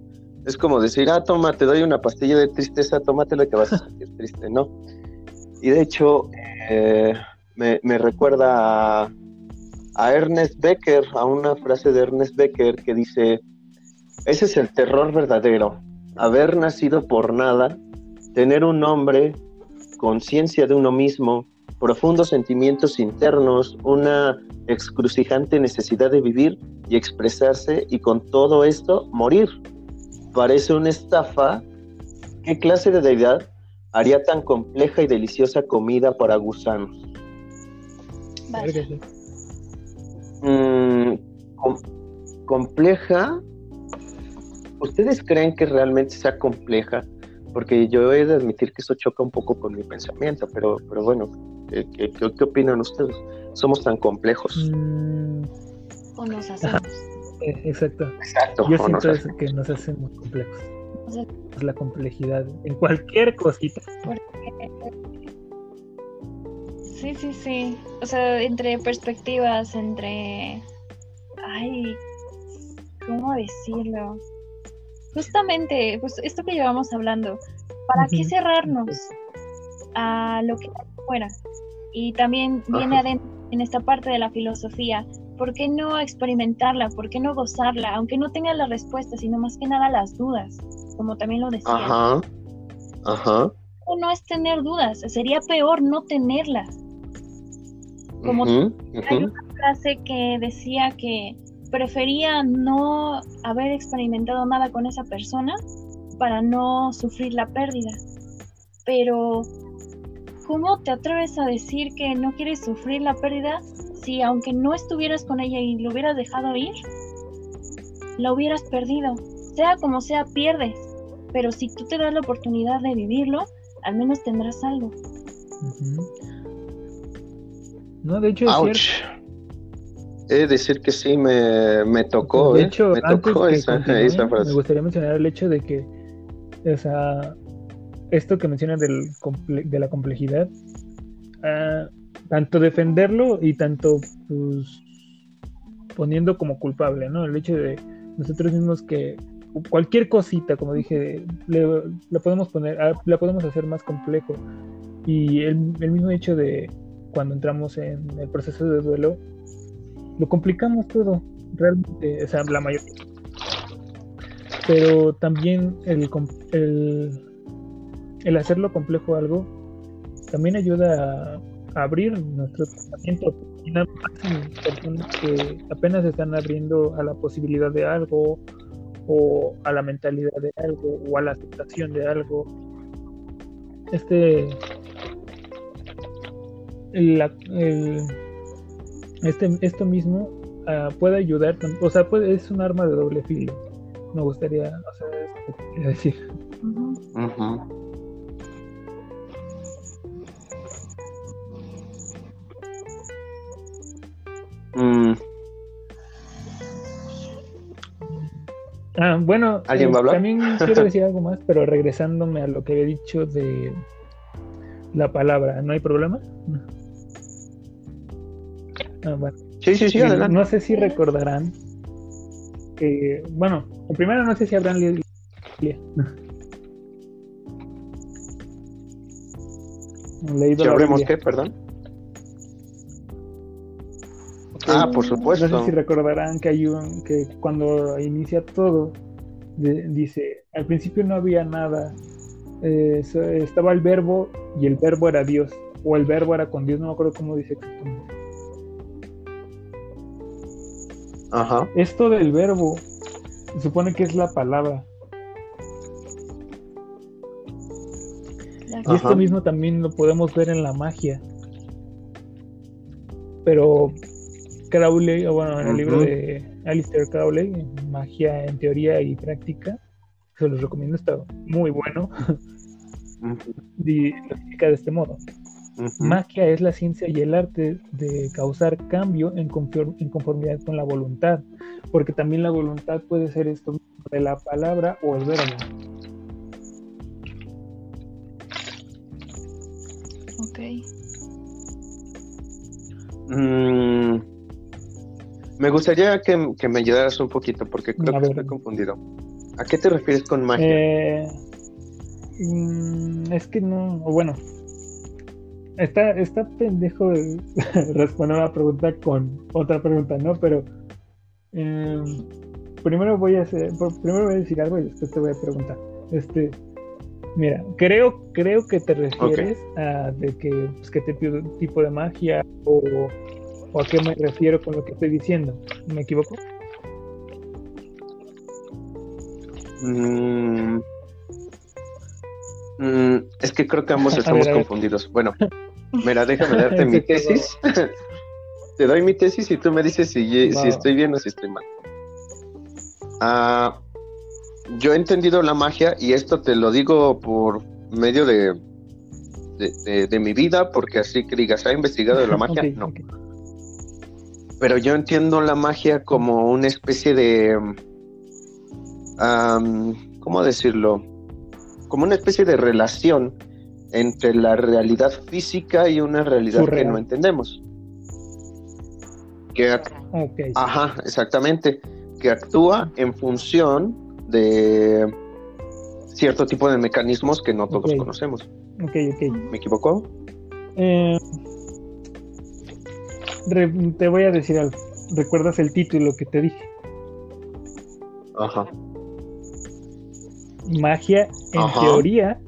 Es como decir, ah, toma, te doy una pastilla de tristeza, tómatela que vas a sentir triste, ¿no? Y de hecho, eh, me, recuerda a, a, Ernest Becker, a una frase de Ernest Becker que dice, ese es el terror verdadero, haber nacido por nada, tener un nombre, conciencia de uno mismo, profundos sentimientos internos, una excrucijante necesidad de vivir y expresarse y con todo esto morir. Parece una estafa. ¿Qué clase de deidad haría tan compleja y deliciosa comida para gusanos? Mm, compleja. ¿Ustedes creen que realmente sea compleja? Porque yo he de admitir que eso choca un poco con mi pensamiento, pero, pero bueno, ¿qué, qué, opinan ustedes? ¿Somos tan complejos? Mm. ¿O nos hacemos? Eh, exacto. Exacto. Yo siento que nos hacemos complejos. La complejidad en cualquier cosita. Sí, sí, sí. O sea, entre perspectivas, entre... Ay, ¿cómo decirlo? Justamente, pues esto que llevamos hablando, ¿para qué cerrarnos a lo que fuera? Y también viene adentro en esta parte de la filosofía, ¿por qué no experimentarla? ¿Por qué no gozarla? Aunque no tenga la respuesta, sino más que nada las dudas, como también lo decía. Ajá. Ajá. O no es tener dudas, sería peor no tenerlas. Como hay una frase que decía que prefería no haber experimentado nada con esa persona para no sufrir la pérdida. Pero, ¿cómo te atreves a decir que no quieres sufrir la pérdida si aunque no estuvieras con ella y lo hubieras dejado ir, la hubieras perdido. Sea como sea, pierdes. Pero si tú te das la oportunidad de vivirlo, al menos tendrás algo. No, de hecho es cierto. He de decir que sí, me, tocó. De ¿eh? hecho, me tocó esa, frase. Me gustaría mencionar el hecho de que, o sea, esto que mencionas del, de la complejidad, uh, tanto defenderlo y tanto pues, poniendo como culpable, ¿no? El hecho de nosotros mismos que cualquier cosita, como dije, le, la podemos poner, ah, la podemos hacer más complejo. Y el, mismo hecho de cuando entramos en el proceso de duelo, lo complicamos todo, realmente, o sea, la mayoría. Pero también el, el, el hacerlo complejo algo también ayuda a abrir nuestro pensamiento. personas que apenas están abriendo a la posibilidad de algo o a la mentalidad de algo o a la aceptación de algo. Este, este esto mismo uh, puede ayudar, o sea, puede, es un arma de doble filo. Me gustaría, o sea, decir. Mm. Ah, bueno, eh, también (laughs) quiero decir algo más, pero regresándome a lo que había dicho de la palabra, ¿no hay problema? Ah, bueno. Sí, sí, sí, adelante. No sé si recordarán que, bueno, primero no sé si habrán leído. leído ¿Si habremos qué, perdón? Ah, por supuesto. No sé si recordarán que hay un que cuando inicia todo dice, al principio no había nada, eh, estaba el verbo y el verbo era Dios, o el verbo era con Dios, no me acuerdo cómo dice exactamente. Ajá. Esto del verbo se supone que es la palabra. Y esto mismo también lo podemos ver en la magia. Pero Crowley, o bueno, en el libro de Alistair Crowley, Magia en Teoría y Práctica, se los recomiendo, está muy bueno. y lo explica de este modo. Magia es la ciencia y el arte de causar cambio en, en, conformidad con la voluntad, porque también la voluntad puede ser esto de la palabra o el verbo. Ok. Mm, me gustaría que, me ayudaras un poquito porque creo que estoy confundido. ¿A qué te refieres con magia? Eh, mm, es que no, bueno, está, está pendejo (laughs) responder la pregunta con otra pregunta, ¿no? Pero em, primero voy a hacer, primero voy a decir algo y después te voy a preguntar. Este, mira, creo, creo que te refieres a de que, pues, que te pido un tipo de magia o, o a qué me refiero con lo que estoy diciendo. ¿Me equivoco? Mm, mm, es que creo que ambos (laughs) estamos confundidos. Bueno, mira, déjame darte (laughs) mi tesis. (laughs) Te doy mi tesis y tú me dices si, si estoy bien o si estoy mal. Ah, yo he entendido la magia y esto te lo digo por medio de, de, mi vida, porque así que digas, ¿ha investigado la magia? no. Pero yo entiendo la magia como una especie de ¿cómo decirlo? Como una especie de relación entre la realidad física y una realidad que no entendemos. Que, Ajá, exactamente. Que actúa en función de cierto tipo de mecanismos que no todos conocemos. Ok, ok. ¿Me equivoco? Eh, te voy a decir algo. ¿Recuerdas el título que te dije? Ajá magia en teoría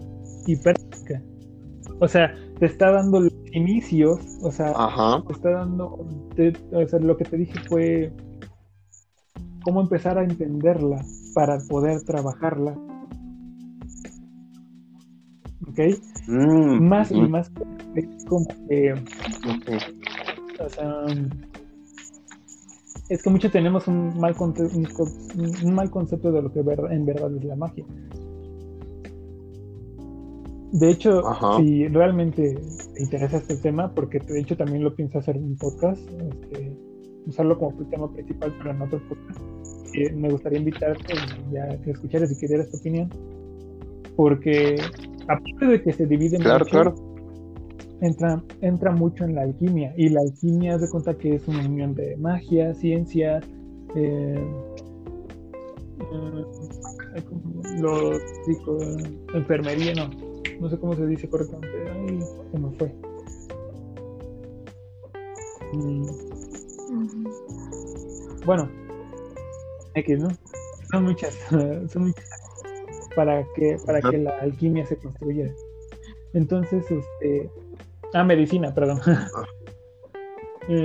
y práctica. O sea, te está dando los inicios, o sea, te está dando, o sea, lo que te dije fue cómo empezar a entenderla para poder trabajarla. ¿Ok? Mm, más y más como que... O sea, es que muchos tenemos un mal, un, mal concepto de lo que en verdad es la magia. De hecho, si realmente te interesa este tema, porque de hecho también lo pienso hacer en un podcast, este, usarlo como tema principal, pero en otro podcast, me gustaría invitarte ya que escucharas y que dieras tu opinión, porque aparte de que se divide claro, mucho, claro entra, entra mucho en la alquimia. Y la alquimia de cuenta que es una unión de magia, ciencia, eh, eh lo enfermería, no, no sé cómo se dice correctamente. Ay, se me fue. Mm. Bueno, X, ¿no? Son muchas, (laughs) son muchas para que, para que la alquimia se construyera. Entonces, este, Ah, medicina, perdón. Ah. (laughs) Eh,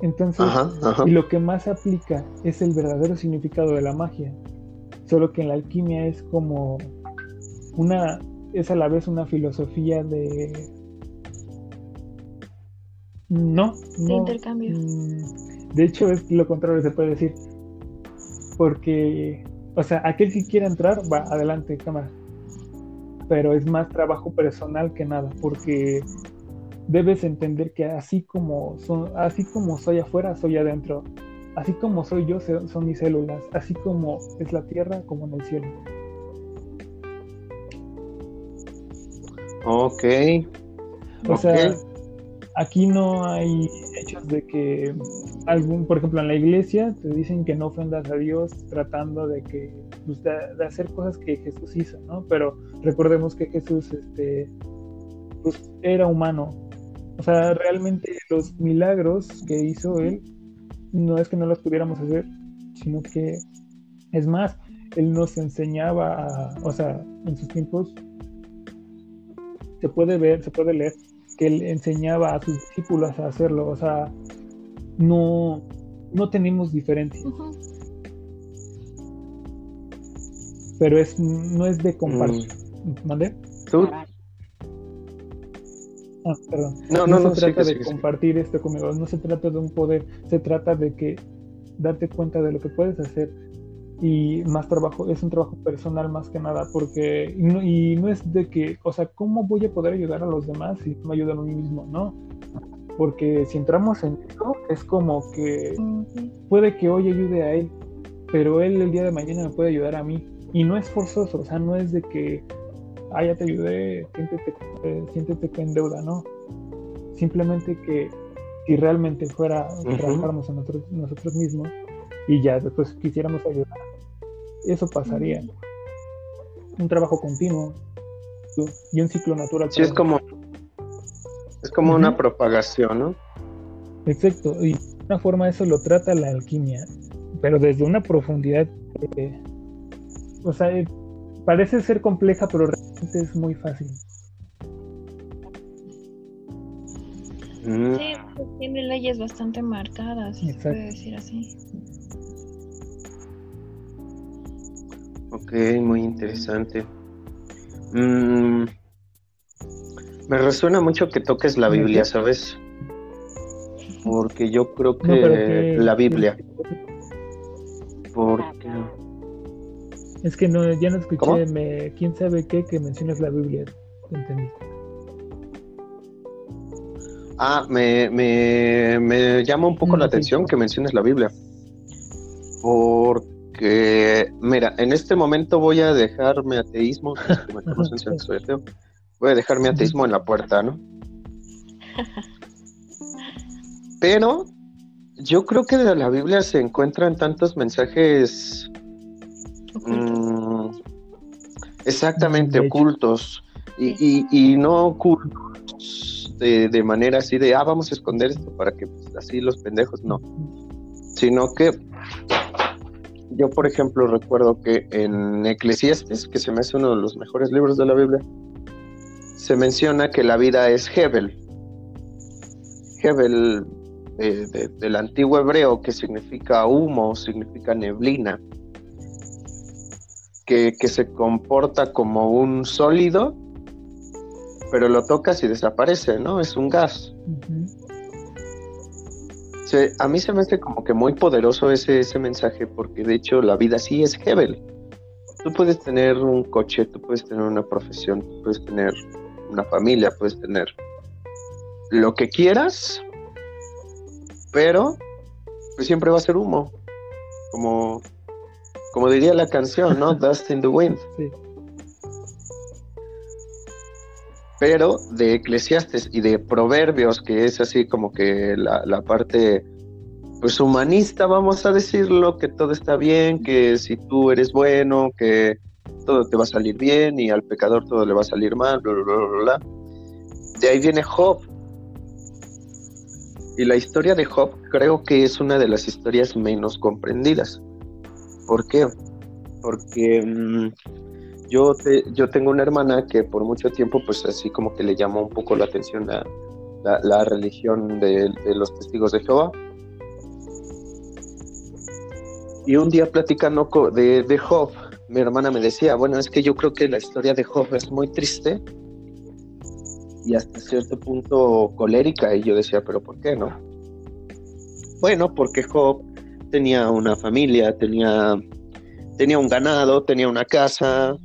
entonces, y lo que más aplica es el verdadero significado de la magia. Solo que en la alquimia es como una, es a la vez una filosofía de... No, no. De intercambio. Mm, de hecho, es lo contrario, se puede decir. Porque, o sea, aquel que quiera entrar, va adelante, cámara pero es más trabajo personal que nada, porque debes entender que así como, son, así como soy afuera, soy adentro. Así como soy yo, son mis células. Así como es la tierra, como en el cielo. Ok. O sea, aquí no hay hechos de que algún, por ejemplo, en la iglesia te dicen que no ofendas a Dios tratando de que pues, de, hacer cosas que Jesús hizo, ¿no? Pero recordemos que Jesús este pues era humano O sea, realmente los milagros que hizo él no es que no los pudiéramos hacer, sino que es más, él nos enseñaba, o sea, en sus tiempos se puede ver, se puede leer que él enseñaba a sus discípulos a hacerlo, o sea, no, no tenemos diferencia. Pero es, no es de compartir. Mm. ¿Mande? Ah, perdón. No, no, no, se trata de compartir esto conmigo, no se trata de un poder, se trata de que darte cuenta de lo que puedes hacer y más trabajo, es un trabajo personal más que nada, porque y no, y no es de que, o sea, ¿cómo voy a poder ayudar a los demás si no me ayudan a mí mismo? No, porque si entramos en eso, es como que puede que hoy ayude a él, pero él el día de mañana me puede ayudar a mí. Y no es forzoso, o sea, no es de que, ah, ya te ayudé, siéntete, eh, siéntete en deuda, no. Simplemente que si realmente fuera, trabajáramos en nosotros, nosotros mismos y ya después quisiéramos ayudar, eso pasaría. Un trabajo continuo y un ciclo natural. Sí, es como, es como una propagación, ¿no? Exacto, y de una forma eso lo trata la alquimia, pero desde una profundidad, eh, o sea, eh, parece ser compleja, pero realmente es muy fácil. Mm. Sí, pues, tiene leyes bastante marcadas, se puede decir así. Ok, muy interesante. Mm, me resuena mucho que toques la Biblia, ¿sabes? Porque yo creo que la Biblia. Porque... Es que no, ya no escuché, me, quién sabe qué, que mencionas la Biblia. Entendí. Ah, me, me, me llama un poco la atención que menciones la Biblia. Porque, mira, en este momento voy a ateísmo, (laughs) me conocen soy ateo voy a dejar mi ateísmo en la puerta, ¿no? (laughs) Pero yo creo que de la Biblia se encuentran tantos mensajes mm, exactamente ocultos. Y, no ocultos de, manera así de, ah, vamos a esconder esto para que pues, así los pendejos, no, sino que yo, por ejemplo, recuerdo que en Eclesiastes, que se me hace uno de los mejores libros de la Biblia, se menciona que la vida es Hebel. Hebel del antiguo hebreo que significa humo, significa neblina, que, se comporta como un sólido, pero lo tocas y desaparece, ¿no? Es un gas. a mí se me hace como que muy poderoso ese, ese mensaje, porque de hecho la vida sí es Hebel. Tú puedes tener un coche, tú puedes tener una profesión, tú puedes tener una familia, puedes tener lo que quieras, pero pues siempre va a ser humo, como, como diría la canción, ¿no? Dust in the wind. Pero de Eclesiastes y de Proverbios, que es así como que la, la parte pues humanista, vamos a decirlo, que todo está bien, que si tú eres bueno, que todo te va a salir bien y al pecador todo le va a salir mal, bla, bla, bla, bla. De ahí viene Job. Y la historia de Job creo que es una de las historias menos comprendidas. ¿Por qué? Porque mm, yo, yo tengo una hermana que por mucho tiempo pues así como que le llamó un poco la atención a la, religión de, los testigos de Jehová. Y un día platicando de, de Job, mi hermana me decía, bueno, es que yo creo que la historia de Job es muy triste y hasta cierto punto colérica. Y yo decía, pero ¿por qué no? Bueno, porque Job tenía una familia, tenía, tenía un ganado, tenía una casa,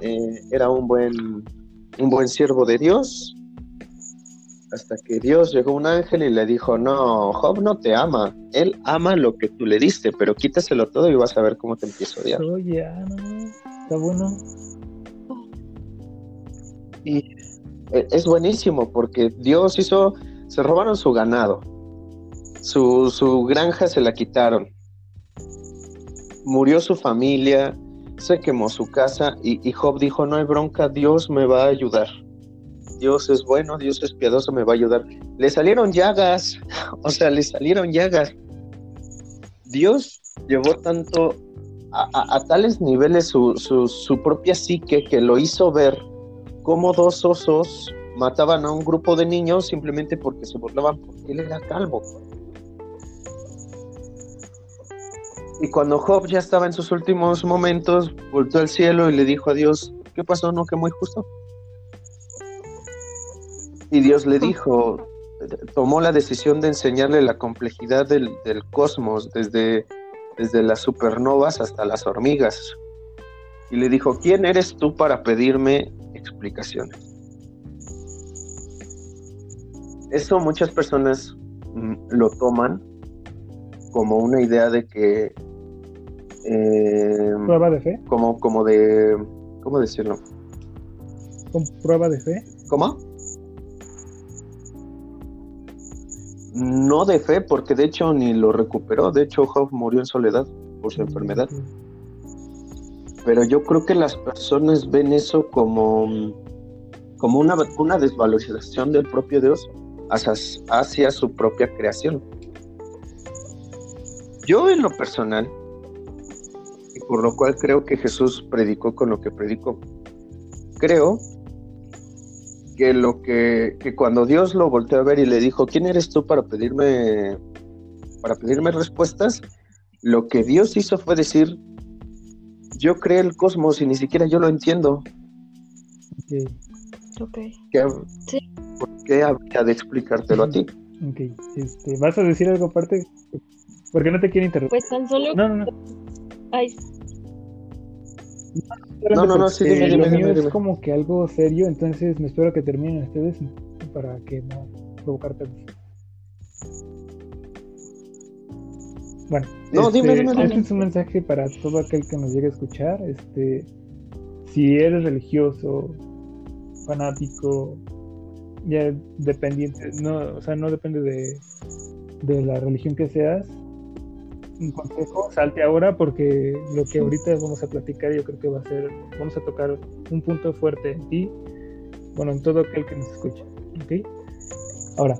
eh, era un buen, un buen siervo de Dios hasta que Dios llegó un ángel y le dijo, no, Job no te ama, él ama lo que tú le diste, pero quítaselo todo y vas a ver cómo te empiezo a odiar. Oye, está bueno. Y e, es buenísimo porque Dios hizo, se robaron su ganado, su, su granja se la quitaron, murió su familia, se quemó su casa y, y Job dijo, no hay bronca, Dios me va a ayudar Dios es bueno, Dios es piadoso, me va a ayudar. Le salieron llagas, (laughs) o sea, le salieron llagas. Dios llevó tanto a, tales niveles su, su, propia psique que lo hizo ver como dos osos mataban a un grupo de niños simplemente porque se burlaban porque él era calvo. Y cuando Job ya estaba en sus últimos momentos, volvió al cielo y le dijo a Dios, ¿qué pasó? ¿No que muy justo? Y Dios le dijo, tomó la decisión de enseñarle la complejidad del, cosmos, desde, desde las supernovas hasta las hormigas. Y le dijo, ¿quién eres tú para pedirme explicaciones? Eso muchas personas mm, lo toman como una idea de que... Eh, ¿Prueba de fe? Como, como de... ¿Cómo decirlo? ¿Con prueba de fe? ¿Cómo? No de fe, porque de hecho ni lo recuperó. De hecho, Job murió en soledad por su enfermedad. Pero yo creo que las personas ven eso como, como una, una desvalorización del propio Dios hacia, hacia su propia creación. Yo en lo personal, por lo cual creo que Jesús predicó con lo que predicó, creo que lo que, que cuando Dios lo volteó a ver y le dijo, ¿quién eres tú para pedirme para pedirme respuestas? Lo que Dios hizo fue decir, yo creé el cosmos y ni siquiera yo lo entiendo. Ok. ¿Por qué habría de explicártelo a ti? Ok, este, ¿vas a decir algo aparte? Porque no te quiero interrumpir. Pues tan solo. No, no, no. Ay, no, no, no, sí, dime, lo mío es como que algo serio, entonces me espero que terminen ustedes para que no provocarte. Bueno, no, este, dime, dime, este es un mensaje para todo aquel que nos llegue a escuchar. Este, si eres religioso, fanático, ya dependiente, no, o sea, no depende de, de la religión que seas, un consejo, salte ahora porque lo que ahorita vamos a platicar yo creo que va a ser, vamos a tocar un punto fuerte en ti, bueno, en todo aquel que nos escucha, ¿ok? Ahora,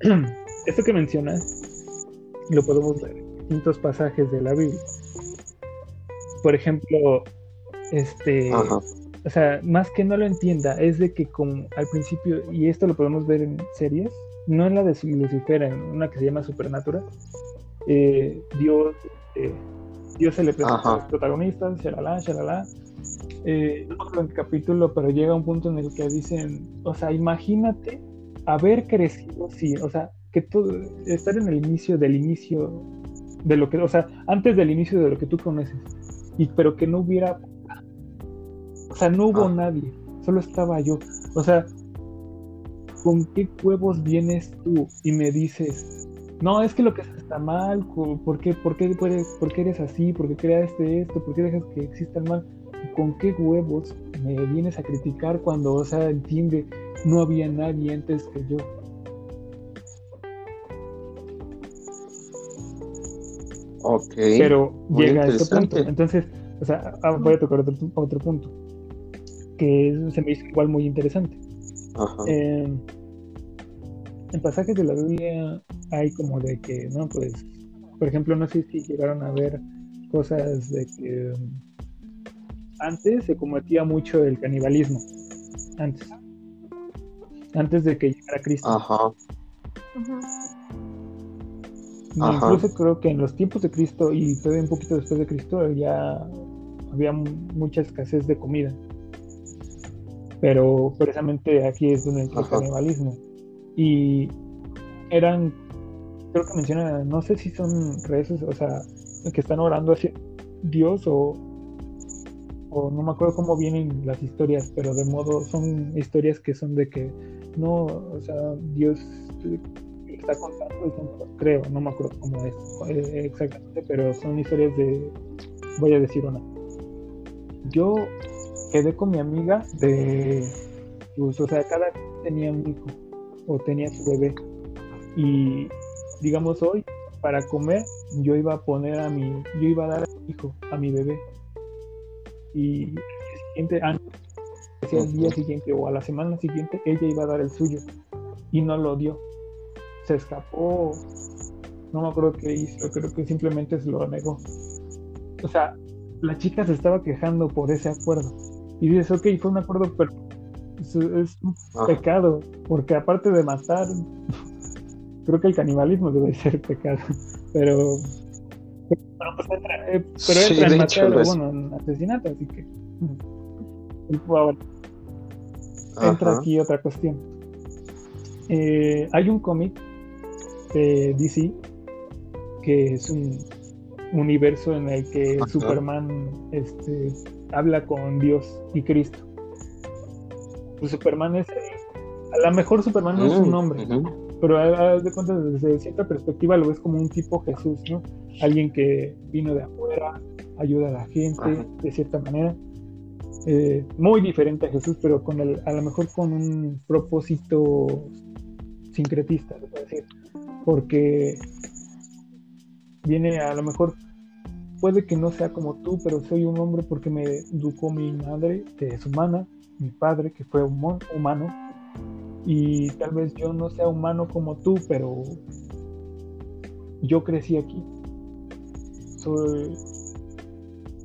(clears throat) esto que mencionas lo podemos ver en distintos pasajes de la Biblia. Por ejemplo, este, o sea, más que no lo entienda, es de que como al principio, y esto lo podemos ver en series, no en la de Lucifer, en una que se llama Supernatural, eh, Dios, eh, Dios se le presenta a los protagonistas, shalala, shalala. Eh, no en el capítulo, pero llega un punto en el que dicen, o sea, imagínate haber crecido, sí, o sea, que todo, estar en el inicio del inicio de lo que, o sea, antes del inicio de lo que tú conoces, y pero que no hubiera, o sea, no hubo ah. nadie, solo estaba yo, o sea, ¿con qué huevos vienes tú y me dices, no, es que lo que está mal, ¿por qué, por qué, por qué eres así? ¿Por qué creaste esto? ¿Por qué dejas que exista el mal? ¿Con qué huevos me vienes a criticar cuando, o sea, entiende, no había nadie antes que yo? Ok. Pero llega a este punto. Entonces, o sea, ah, voy a tocar otro, otro punto que se me hizo igual muy interesante. Ajá. Eh, en pasajes de la Biblia hay como de que, ¿no? Pues, por ejemplo, no sé si llegaron a ver cosas de que antes se cometía mucho el canibalismo. Antes. Antes de que llegara Cristo. Ajá. Incluso creo que en los tiempos de Cristo y todavía un poquito después de Cristo ya había mucha escasez de comida. Pero precisamente aquí es donde entra el canibalismo. Y eran creo que menciona, no sé si son redes, o sea, que están orando hacia Dios o, o no me acuerdo cómo vienen las historias, pero de modo son historias que son de que no, o sea, Dios está contando, creo, no me acuerdo cómo es eh, exactamente, pero son historias de, voy a decir una. Yo quedé con mi amiga de, pues, o sea, cada tenía un hijo o tenía su bebé y digamos hoy, para comer, yo iba a poner a mi, yo iba a dar a mi hijo, a mi bebé. Y el siguiente año decía al día siguiente o a la semana siguiente ella iba a dar el suyo y no lo dio. Se escapó, no me acuerdo qué hizo, creo que simplemente se lo negó. O sea, la chica se estaba quejando por ese acuerdo. Y dices, ok, fue un acuerdo, pero es, un pecado, porque aparte de matar, creo que el canibalismo debe ser pecado, pero pero pues entra, eh, pero entra en bueno, en asesinato, así que entra aquí otra cuestión. Eh, hay un cómic de DC que es un universo en el que Superman este, habla con Dios y Cristo. Pues Superman es. A lo mejor Superman no es un mm, hombre, pero a, de cuenta, desde cierta perspectiva lo ves como un tipo Jesús, ¿no? Alguien que vino de afuera, ayuda a la gente de cierta manera. Eh, muy diferente a Jesús, pero con el, a lo mejor con un propósito sincretista, se puede decir. Porque viene a lo mejor puede que no sea como tú, pero soy un hombre porque me educó mi madre, que es humana, mi padre, que fue humano, y tal vez yo no sea humano como tú, pero yo crecí aquí. Soy,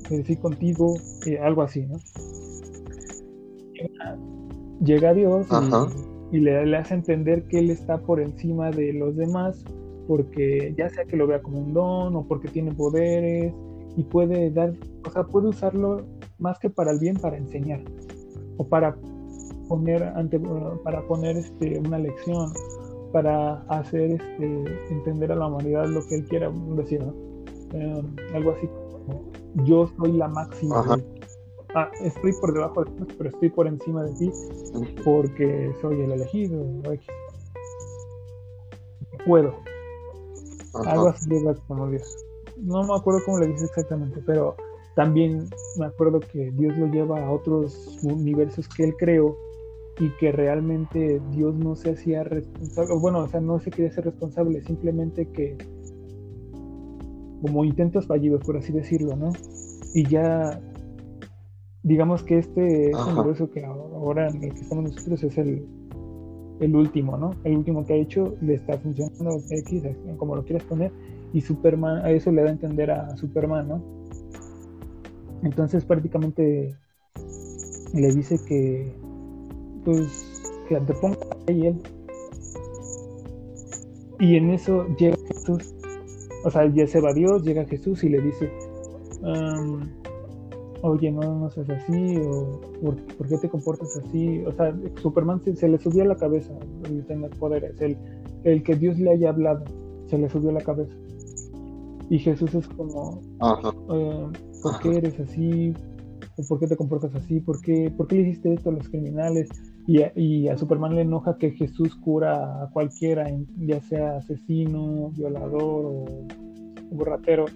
crecí contigo, eh, algo así, ¿no? Llega Dios y, le, le hace entender que Él está por encima de los demás porque ya sea que lo vea como un don o porque tiene poderes y puede dar, o sea, puede usarlo más que para el bien, para enseñar o para poner ante, para poner este, una lección, para hacer este, entender a la humanidad lo que él quiera decir, em, algo así como yo soy la máxima. Ah, estoy por debajo de ti, pero estoy por encima de ti porque soy el elegido. Puedo. Algo así como Dios. No me acuerdo cómo le dice exactamente, pero también me acuerdo que Dios lo lleva a otros universos que él creó y que realmente Dios no se hacía responsable, bueno, o sea, no se quería ser responsable, simplemente que como intentos fallidos, por así decirlo, ¿no? Y ya, digamos que este que ahora en el que estamos nosotros es el, el último, ¿no? El último que ha hecho le está funcionando X, como lo quieras poner, y Superman, a eso le da a entender a Superman, ¿no? Entonces prácticamente le dice que, pues, que anteponga ahí él. Y en eso llega Jesús, o sea, ya se va Dios, llega Jesús y le dice, oye, no, no seas así, o ¿por, qué te comportas así? O sea, Superman se, le subió a la cabeza el tener poderes, el, el que Dios le haya hablado, se le subió a la cabeza. Y Jesús es como, ¿por qué eres así? ¿O ¿Por qué te comportas así? ¿Por qué, ¿Por qué le hiciste esto a los criminales? Y a, y a Superman le enoja que Jesús cura a cualquiera, ya sea asesino, violador o borratero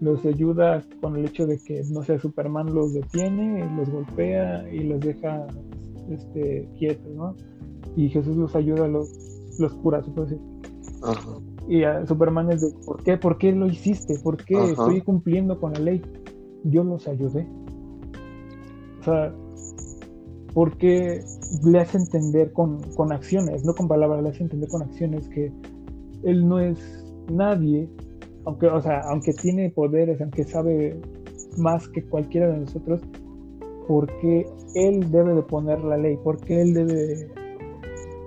los ayuda con el hecho de que, no sé, Superman los detiene, los golpea y los deja este, quietos, ¿no? Y Jesús los ayuda, los, los cura, puede decir. Y a Superman es de, ¿por qué? ¿Por qué lo hiciste? ¿Por qué estoy cumpliendo con la ley? Yo los ayudé. O sea, ¿por qué le hace entender con, con acciones, no con palabras, le hace entender con acciones que él no es nadie aunque, o sea, aunque tiene poderes, aunque sabe más que cualquiera de nosotros, porque él debe de poner la ley, porque él debe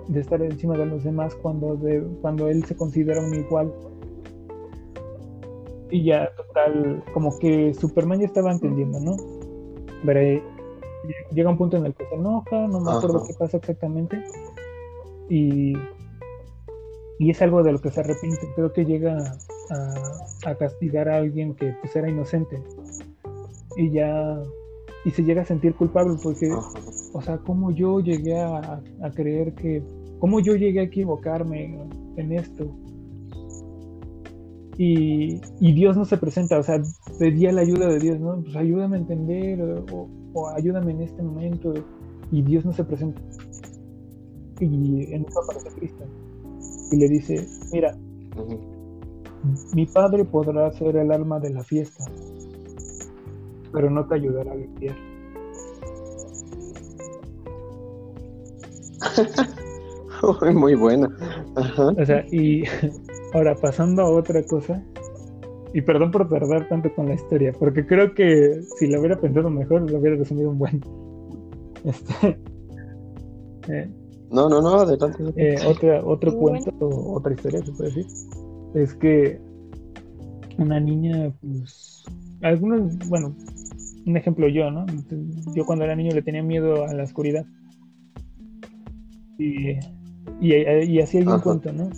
de estar encima de los demás cuando, de, cuando él se considera un igual. Y ya, total, como que Superman ya estaba entendiendo, ¿no? Pero llega un punto en el que se enoja, no me acuerdo qué pasa exactamente. Y, y es algo de lo que se arrepiente. Creo que llega a, castigar a alguien que pues era inocente y ya y se llega a sentir culpable porque o sea cómo yo llegué a, creer que cómo yo llegué a equivocarme en esto y, Dios no se presenta, o sea, pedía la ayuda de Dios, ¿no? Pues ayúdame a entender o, ayúdame en este momento y Dios no se presenta. Y en eso aparece Cristo y le dice, mira, mi padre podrá ser el alma de la fiesta, pero no te ayudará a limpiar. (laughs) (laughs) Muy buena. O sea, y (laughs) ahora pasando a otra cosa, y perdón por tardar tanto con la historia, porque creo que si lo hubiera pensado mejor, lo hubiera resumido un buen. (laughs) Este, eh, no, no, no, adelante. Eh, otra, otro cuento, otra historia, se puede decir, es que una niña, pues, algunos, bueno, un ejemplo yo, ¿no? Yo cuando era niño le tenía miedo a la oscuridad. Y, y, así hay un cuento, ¿no?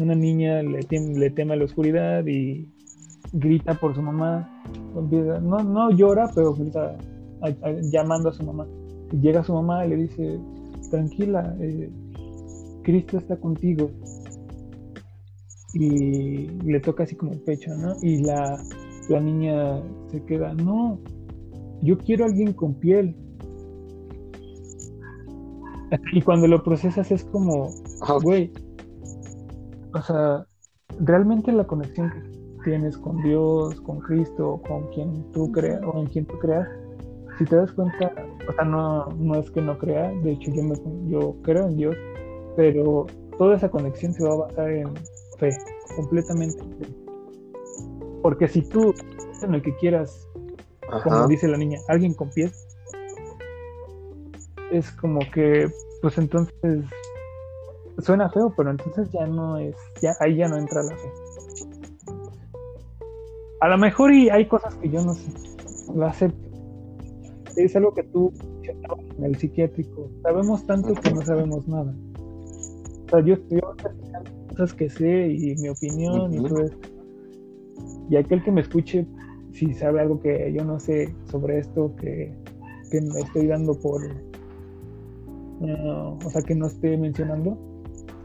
Una niña le, le teme a la oscuridad y grita por su mamá. No, no llora, pero grita llamando a su mamá. Y llega su mamá y le dice, tranquila, eh, Cristo está contigo. Y le toca así como el pecho, ¿no? Y la, la niña se queda, no, yo quiero a alguien con piel. Y cuando lo procesas es como, güey, o sea, realmente la conexión que tienes con Dios, con Cristo, con quien tú creas o en quien tú creas, si te das cuenta, o sea, no, no es que no crea, de hecho yo, me, yo creo en Dios, pero toda esa conexión se va a basar en fe, completamente. Porque si tú, en el que quieras como dice la niña, alguien con pies, es como que, pues entonces, suena feo, pero entonces ya no es, ya ahí ya no entra la fe. A lo mejor y hay cosas que yo no sé, lo acepto. Es algo que tú en el psiquiátrico. Sabemos tanto que no sabemos nada. O sea, yo estoy cosas que sé y mi opinión y todo eso. Y aquel que me escuche si sabe algo que yo no sé sobre esto, que, me estoy dando por, uh, o sea, que no esté mencionando,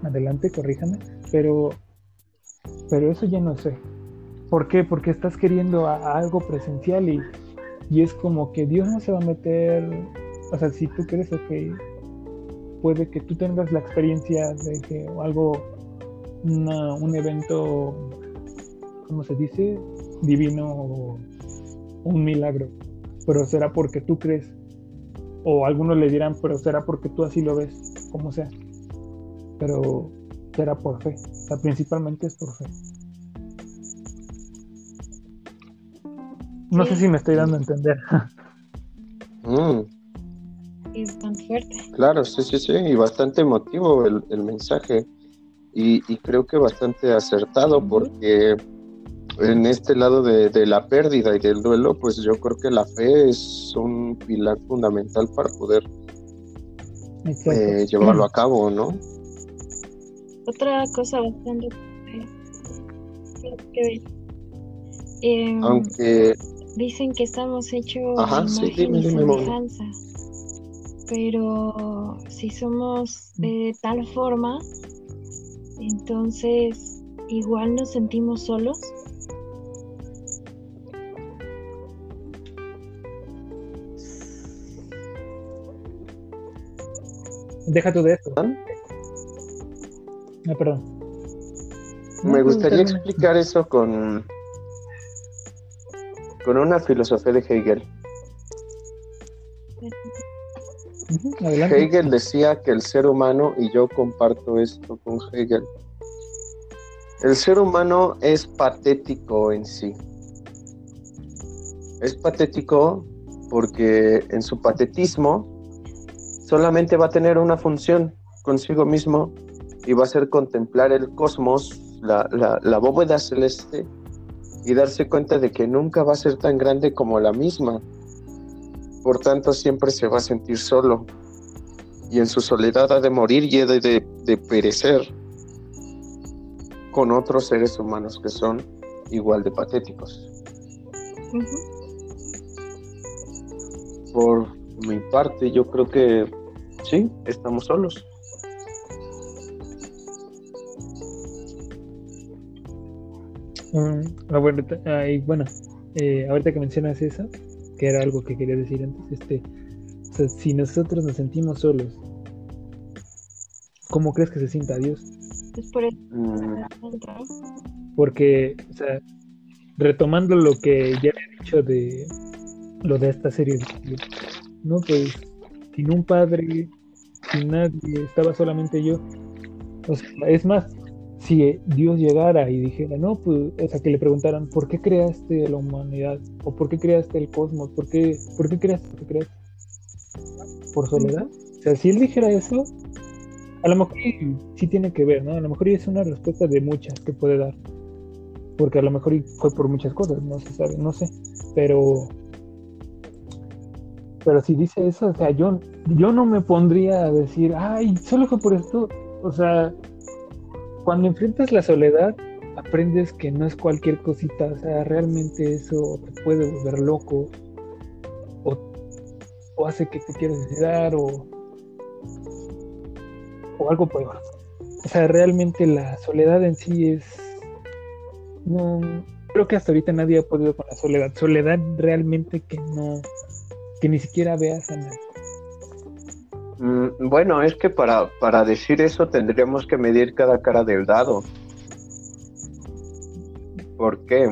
adelante, corríjame, pero, pero eso ya no sé. ¿Por qué? Porque estás queriendo algo presencial y, y es como que Dios no se va a meter, o sea, si tú crees, que puede que tú tengas la experiencia de que algo, un evento, ¿cómo se dice? divino o un milagro, pero será porque tú crees. O algunos le dirán, pero será porque tú así lo ves, como sea. Pero será por fe. O sea, principalmente es por fe. No sé si me estoy dando a entender. Mm. Es tan fuerte. Claro, sí, sí, sí, y bastante emotivo el, el mensaje. Y, y, creo que bastante acertado porque en este lado de, la pérdida y del duelo, pues yo creo que la fe es un pilar fundamental para poder eh, llevarlo a (clears throat) cabo, ¿no? Otra cosa bastante que em, Aunque dicen que estamos hechos Ajá, sí, semejanza, pero si somos de tal forma, entonces igual nos sentimos solos Deja tú de esto. ¿Ah? perdón. Me gustaría explicar eso con, con una filosofía de Hegel. Hegel decía que el ser humano, y yo comparto esto con Hegel, el ser humano es patético en sí. Es patético porque en su patetismo solamente va a tener una función consigo mismo y va a ser contemplar el cosmos, la, la, bóveda celeste y darse cuenta de que nunca va a ser tan grande como la misma. Por tanto, siempre se va a sentir solo y en su soledad ha de morir y ha de, de, perecer con otros seres humanos que son igual de patéticos. Por mi parte, yo creo que Sí, estamos solos. Mm, ah, bueno, bueno eh, ahorita que mencionas eso, que era algo que quería decir antes, este, si nosotros nos sentimos solos, ¿cómo crees que se sienta Dios? Pues por eso. Mm. Porque, o sea, retomando lo que ya he dicho de lo de esta serie, ¿no? Pues sin un padre, sin nadie, estaba solamente yo. O sea, es más, si Dios llegara y dijera, no, pues, o sea, que le preguntaran, ¿por qué creaste la humanidad? ¿O por qué creaste el cosmos? ¿Por qué, por qué creaste lo que creaste? ¿Por soledad? O sea, si él dijera eso, a lo mejor sí tiene que ver, ¿no? A lo mejor es una respuesta de muchas que puede dar. Porque a lo mejor fue por muchas cosas, no se sabe, no sé. Pero pero si dice eso, o sea, yo, yo no me pondría a decir, ay, solo fue por esto. O sea, cuando enfrentas la soledad, aprendes que no es cualquier cosita. O sea, realmente eso te puede volver loco. O, o hace que te quieras suicidar o, o algo peor. O sea, realmente la soledad en sí es. No. Creo que hasta ahorita nadie ha podido con la soledad. Soledad realmente que no que ni siquiera veas a nadie. Mm, bueno, es que para, para decir eso tendríamos que medir cada cara del dado. ¿Por qué?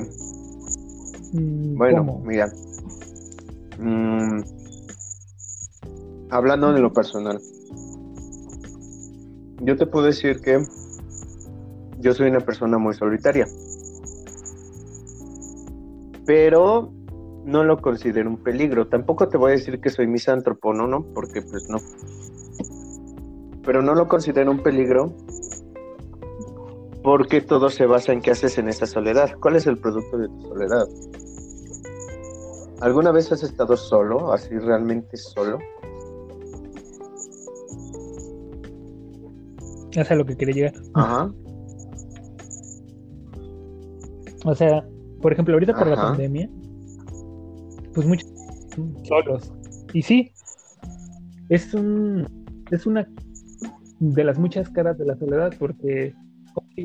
Mm, bueno, mira. Mm, hablando de lo personal. Yo te puedo decir que yo soy una persona muy solitaria. Pero no lo considero un peligro. Tampoco te voy a decir que soy misántropo, no, no, porque pues no. Pero no lo considero un peligro porque todo se basa en qué haces en esa soledad. ¿Cuál es el producto de tu soledad? ¿Alguna vez has estado solo, así realmente solo? Es a lo que quería llegar. Ajá. O sea, por ejemplo, ahorita por la pandemia, pues muchos solos. Y sí, es un es una de las muchas caras de la soledad, porque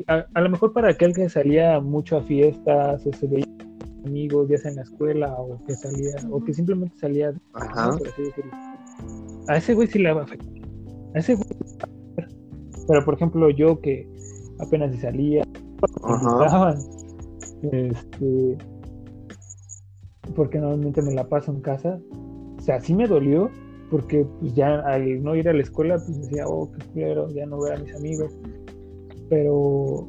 a, lo mejor para aquel que salía mucho a fiestas o se veía amigos, ya sea en la escuela o que salía, o que simplemente salía, a ese güey sí le va a afectar. A ese güey, pero por ejemplo, yo que apenas si salía, este porque normalmente me la paso en casa. O sea, sí me dolió, porque pues ya al no ir a la escuela, pues decía, oh, qué culero, ya no ver a mis amigos. Pero,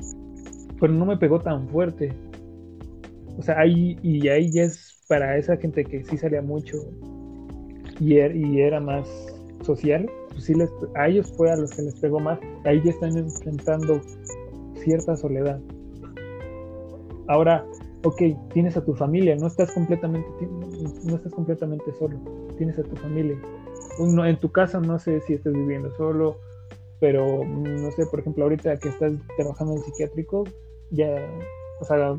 pero no me pegó tan fuerte. O sea, ahí, y ahí ya es para esa gente que sí salía mucho y, er, era más social, pues sí a ellos fue a los que les pegó más. Ahí ya están enfrentando cierta soledad. Ahora, ok, tienes a tu familia, no estás completamente, no estás completamente solo, tienes a tu familia. en tu casa no sé si estás viviendo solo, pero no sé, por ejemplo, ahorita que estás trabajando en psiquiátrico, ya, o sea,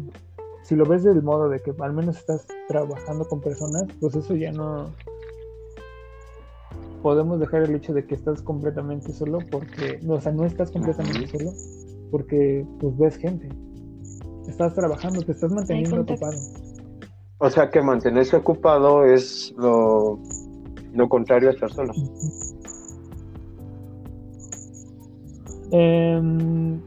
si lo ves del modo de que al menos estás trabajando con personas, pues eso ya no podemos dejar el hecho de que estás completamente solo porque, o sea, no estás completamente solo porque pues ves gente estás trabajando, te estás manteniendo ocupado. O sea que mantenerse ocupado es lo, lo contrario a estar solo. Em,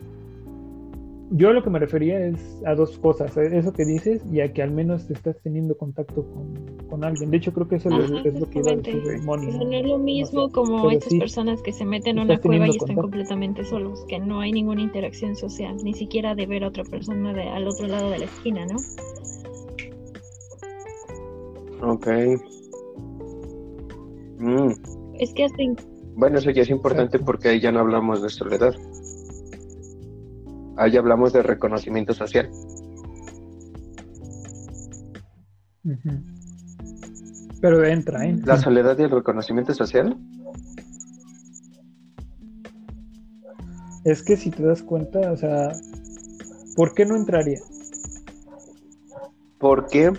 yo lo que me refería es a dos cosas, eh, eso que dices y a que al menos estás teniendo contacto con, alguien. De hecho, creo que eso es, lo que iba a decir No es lo mismo como estas personas que se meten en una cueva y están completamente solos, que no hay ninguna interacción social, ni siquiera de ver a otra persona de, al otro lado de la esquina, ¿no? Ok. Mm. Es que hasta... Bueno, eso ya es importante porque ahí ya no hablamos de soledad. Ahí hablamos de reconocimiento social. Pero entra, ¿eh? ¿La soledad y el reconocimiento social? Es que si te das cuenta, o sea, ¿por qué no entraría? Porque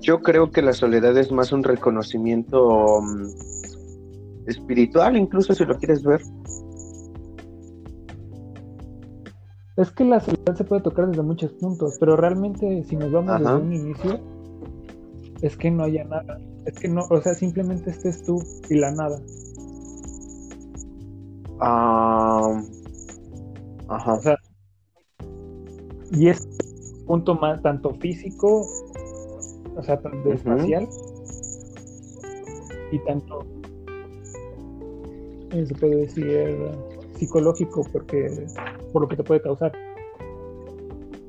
yo creo que la soledad es más un reconocimiento mm, espiritual, incluso si lo quieres ver. Es que la soledad se puede tocar desde muchos puntos, pero realmente si nos vamos desde un inicio, es que no haya nada. Es que no, o sea, simplemente estés tú y la nada. Ah, ajá. O sea, y es punto más tanto físico, o sea, tanto espacial y tanto se puede decir, psicológico, porque por lo que te puede causar.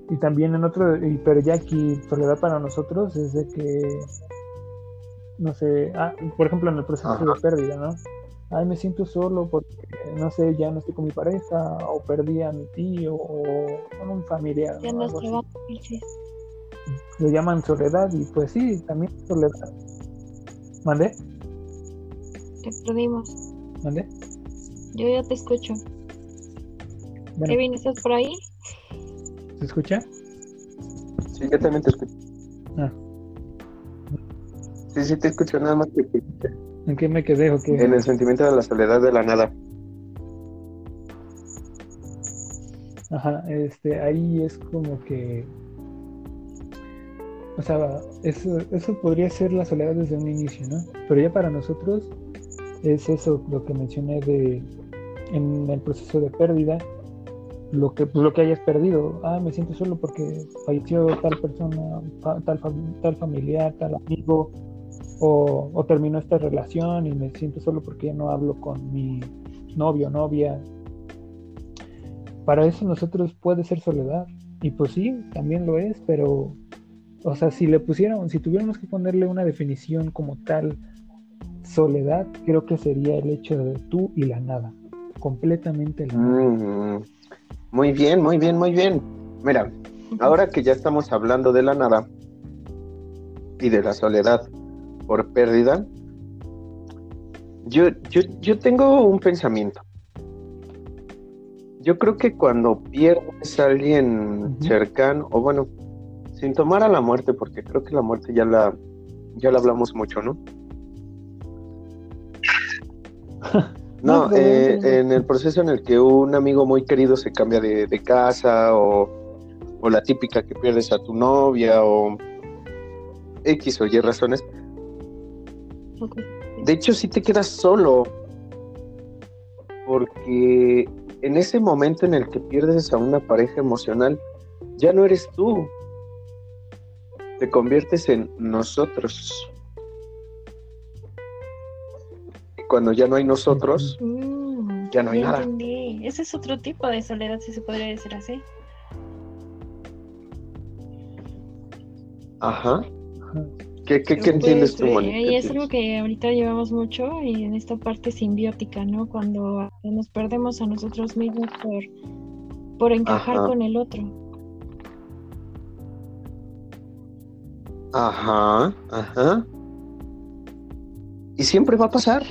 Y también en otro, y, pero ya aquí soledad para nosotros es de que, no sé, ah, por ejemplo en el proceso de pérdida, ¿no? Ay, me siento solo porque, no sé, ya no estoy con mi pareja, o perdí a mi tío, o con un familiar. Ya ¿no? Le llaman soledad, y pues sí, también soledad. ¿Mande? Te perdimos. ¿Mande? Yo ya te escucho. Kevin, ¿estás por ahí? ¿Se escucha? Sí, yo también te escucho. Ah. Sí, sí te escucho, nada más que ¿En qué me quedé o qué? En el sentimiento de la soledad de la nada. Ajá, este, ahí es como que o sea, eso, eso podría ser la soledad desde un inicio, ¿no? Pero ya para nosotros es eso lo que mencioné de en el proceso de pérdida, lo que, pues, lo que hayas perdido. Ah, me siento solo porque falleció tal persona, tal, tal familiar, tal amigo, o, terminó esta relación y me siento solo porque ya no hablo con mi novio o novia. Para eso nosotros puede ser soledad. Y pues sí, también lo es, pero, o sea, si le pusiéramos, si tuviéramos que ponerle una definición como tal, soledad, creo que sería el hecho de tú y la nada. Completamente la nada. Muy bien, muy bien, muy bien. Mira, ahora que ya estamos hablando de la nada y de la soledad por pérdida, yo, yo, yo tengo un pensamiento. Yo creo que cuando pierdes a alguien cercano, o bueno, sin tomar a la muerte, porque creo que la muerte ya la, ya la hablamos mucho, ¿no? (laughs) No, eh, en el proceso en el que un amigo muy querido se cambia de, casa o, la típica que pierdes a tu novia o X o Y razones. De hecho, si te quedas solo. Porque en ese momento en el que pierdes a una pareja emocional, ya no eres tú, te conviertes en nosotros cuando ya no hay nosotros, mm, ya no hay nada. Ese es otro tipo de soledad, si se podría decir así. Ajá. ¿Qué, qué, qué entiendes tú, Moni? Y es algo que ahorita llevamos mucho y en esta parte simbiótica, ¿no? Cuando nos perdemos a nosotros mismos por, por encajar con el otro. Ajá, ajá. Y siempre va a pasar.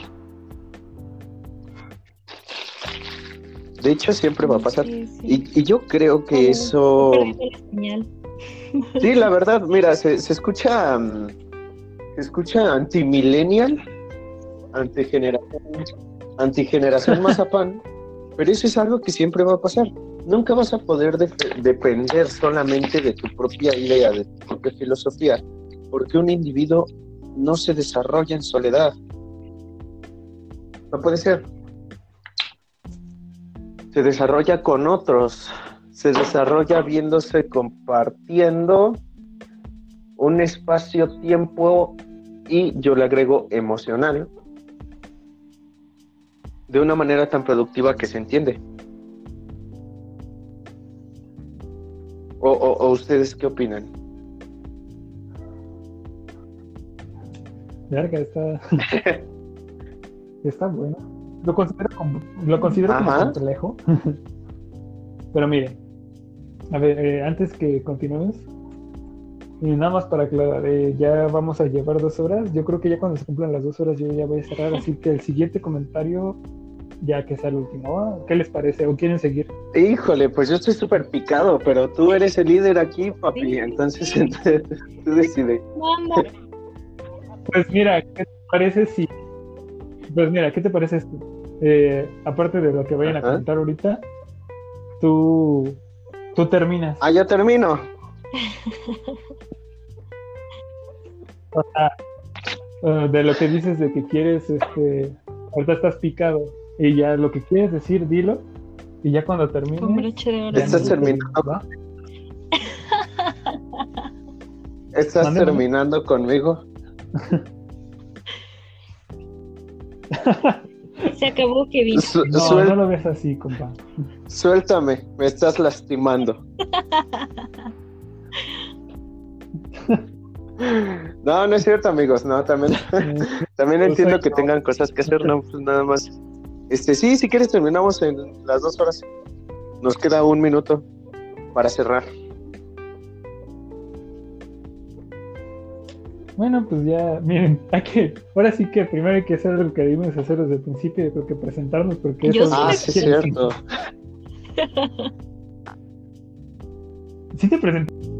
De hecho, siempre va a pasar. Y, yo creo que eso... (laughs) Sí, la verdad, mira, se, se escucha... Mm, se escucha anti-millennial, antigeneración, antigeneración (laughs) mazapán, pero eso es algo que siempre va a pasar. Nunca vas a poder depender solamente de tu propia idea, de tu propia filosofía, porque un individuo no se desarrolla en soledad. No puede ser se desarrolla con otros, se desarrolla viéndose compartiendo un espacio-tiempo y yo le agrego emocional de una manera tan productiva que se entiende. ¿O, ustedes qué opinan? Verga, está. (laughs) está bueno. Lo considero como, lo considero como complejo. (laughs) Pero mire, a ver, eh, antes que continuemos, y nada más para aclarar, eh, ya vamos a llevar dos horas. Yo creo que ya cuando se cumplan las dos horas yo ya voy a cerrar, así que el siguiente comentario ya que sea el último. ¿Qué les parece? ¿O quieren seguir? Híjole, pues yo estoy súper picado, pero tú eres el líder aquí, papi, (laughs) entonces, tú decides. Pues mira, ¿qué te parece si... Pues mira, ¿qué te parece esto? Eh, aparte de lo que vayan a comentar ahorita, tú, tú terminas. Ah, ya termino. o sea, eh, de lo que dices de que quieres, este, ahorita estás picado y ya lo que quieres decir, dilo. Y ya cuando termines. Estás terminando. ¿Estás terminando conmigo? (laughs) Se acabó, Kevin. Su- No, no lo ves así, compa. Suéltame, me estás lastimando. No, no es cierto, amigos. No, también, (laughs) también Pues entiendo que tengan cosas que hacer, no, pues nada más. Este, sí, si quieres terminamos en las dos horas. Nos queda un minuto para cerrar. Bueno, pues ya, miren, (laughs) hay que, ahora sí que primero hay que hacer lo que debimos hacer desde el principio, creo que presentarnos, porque Yo eso sí Ah, sí, es cierto. (laughs) sí te presenté.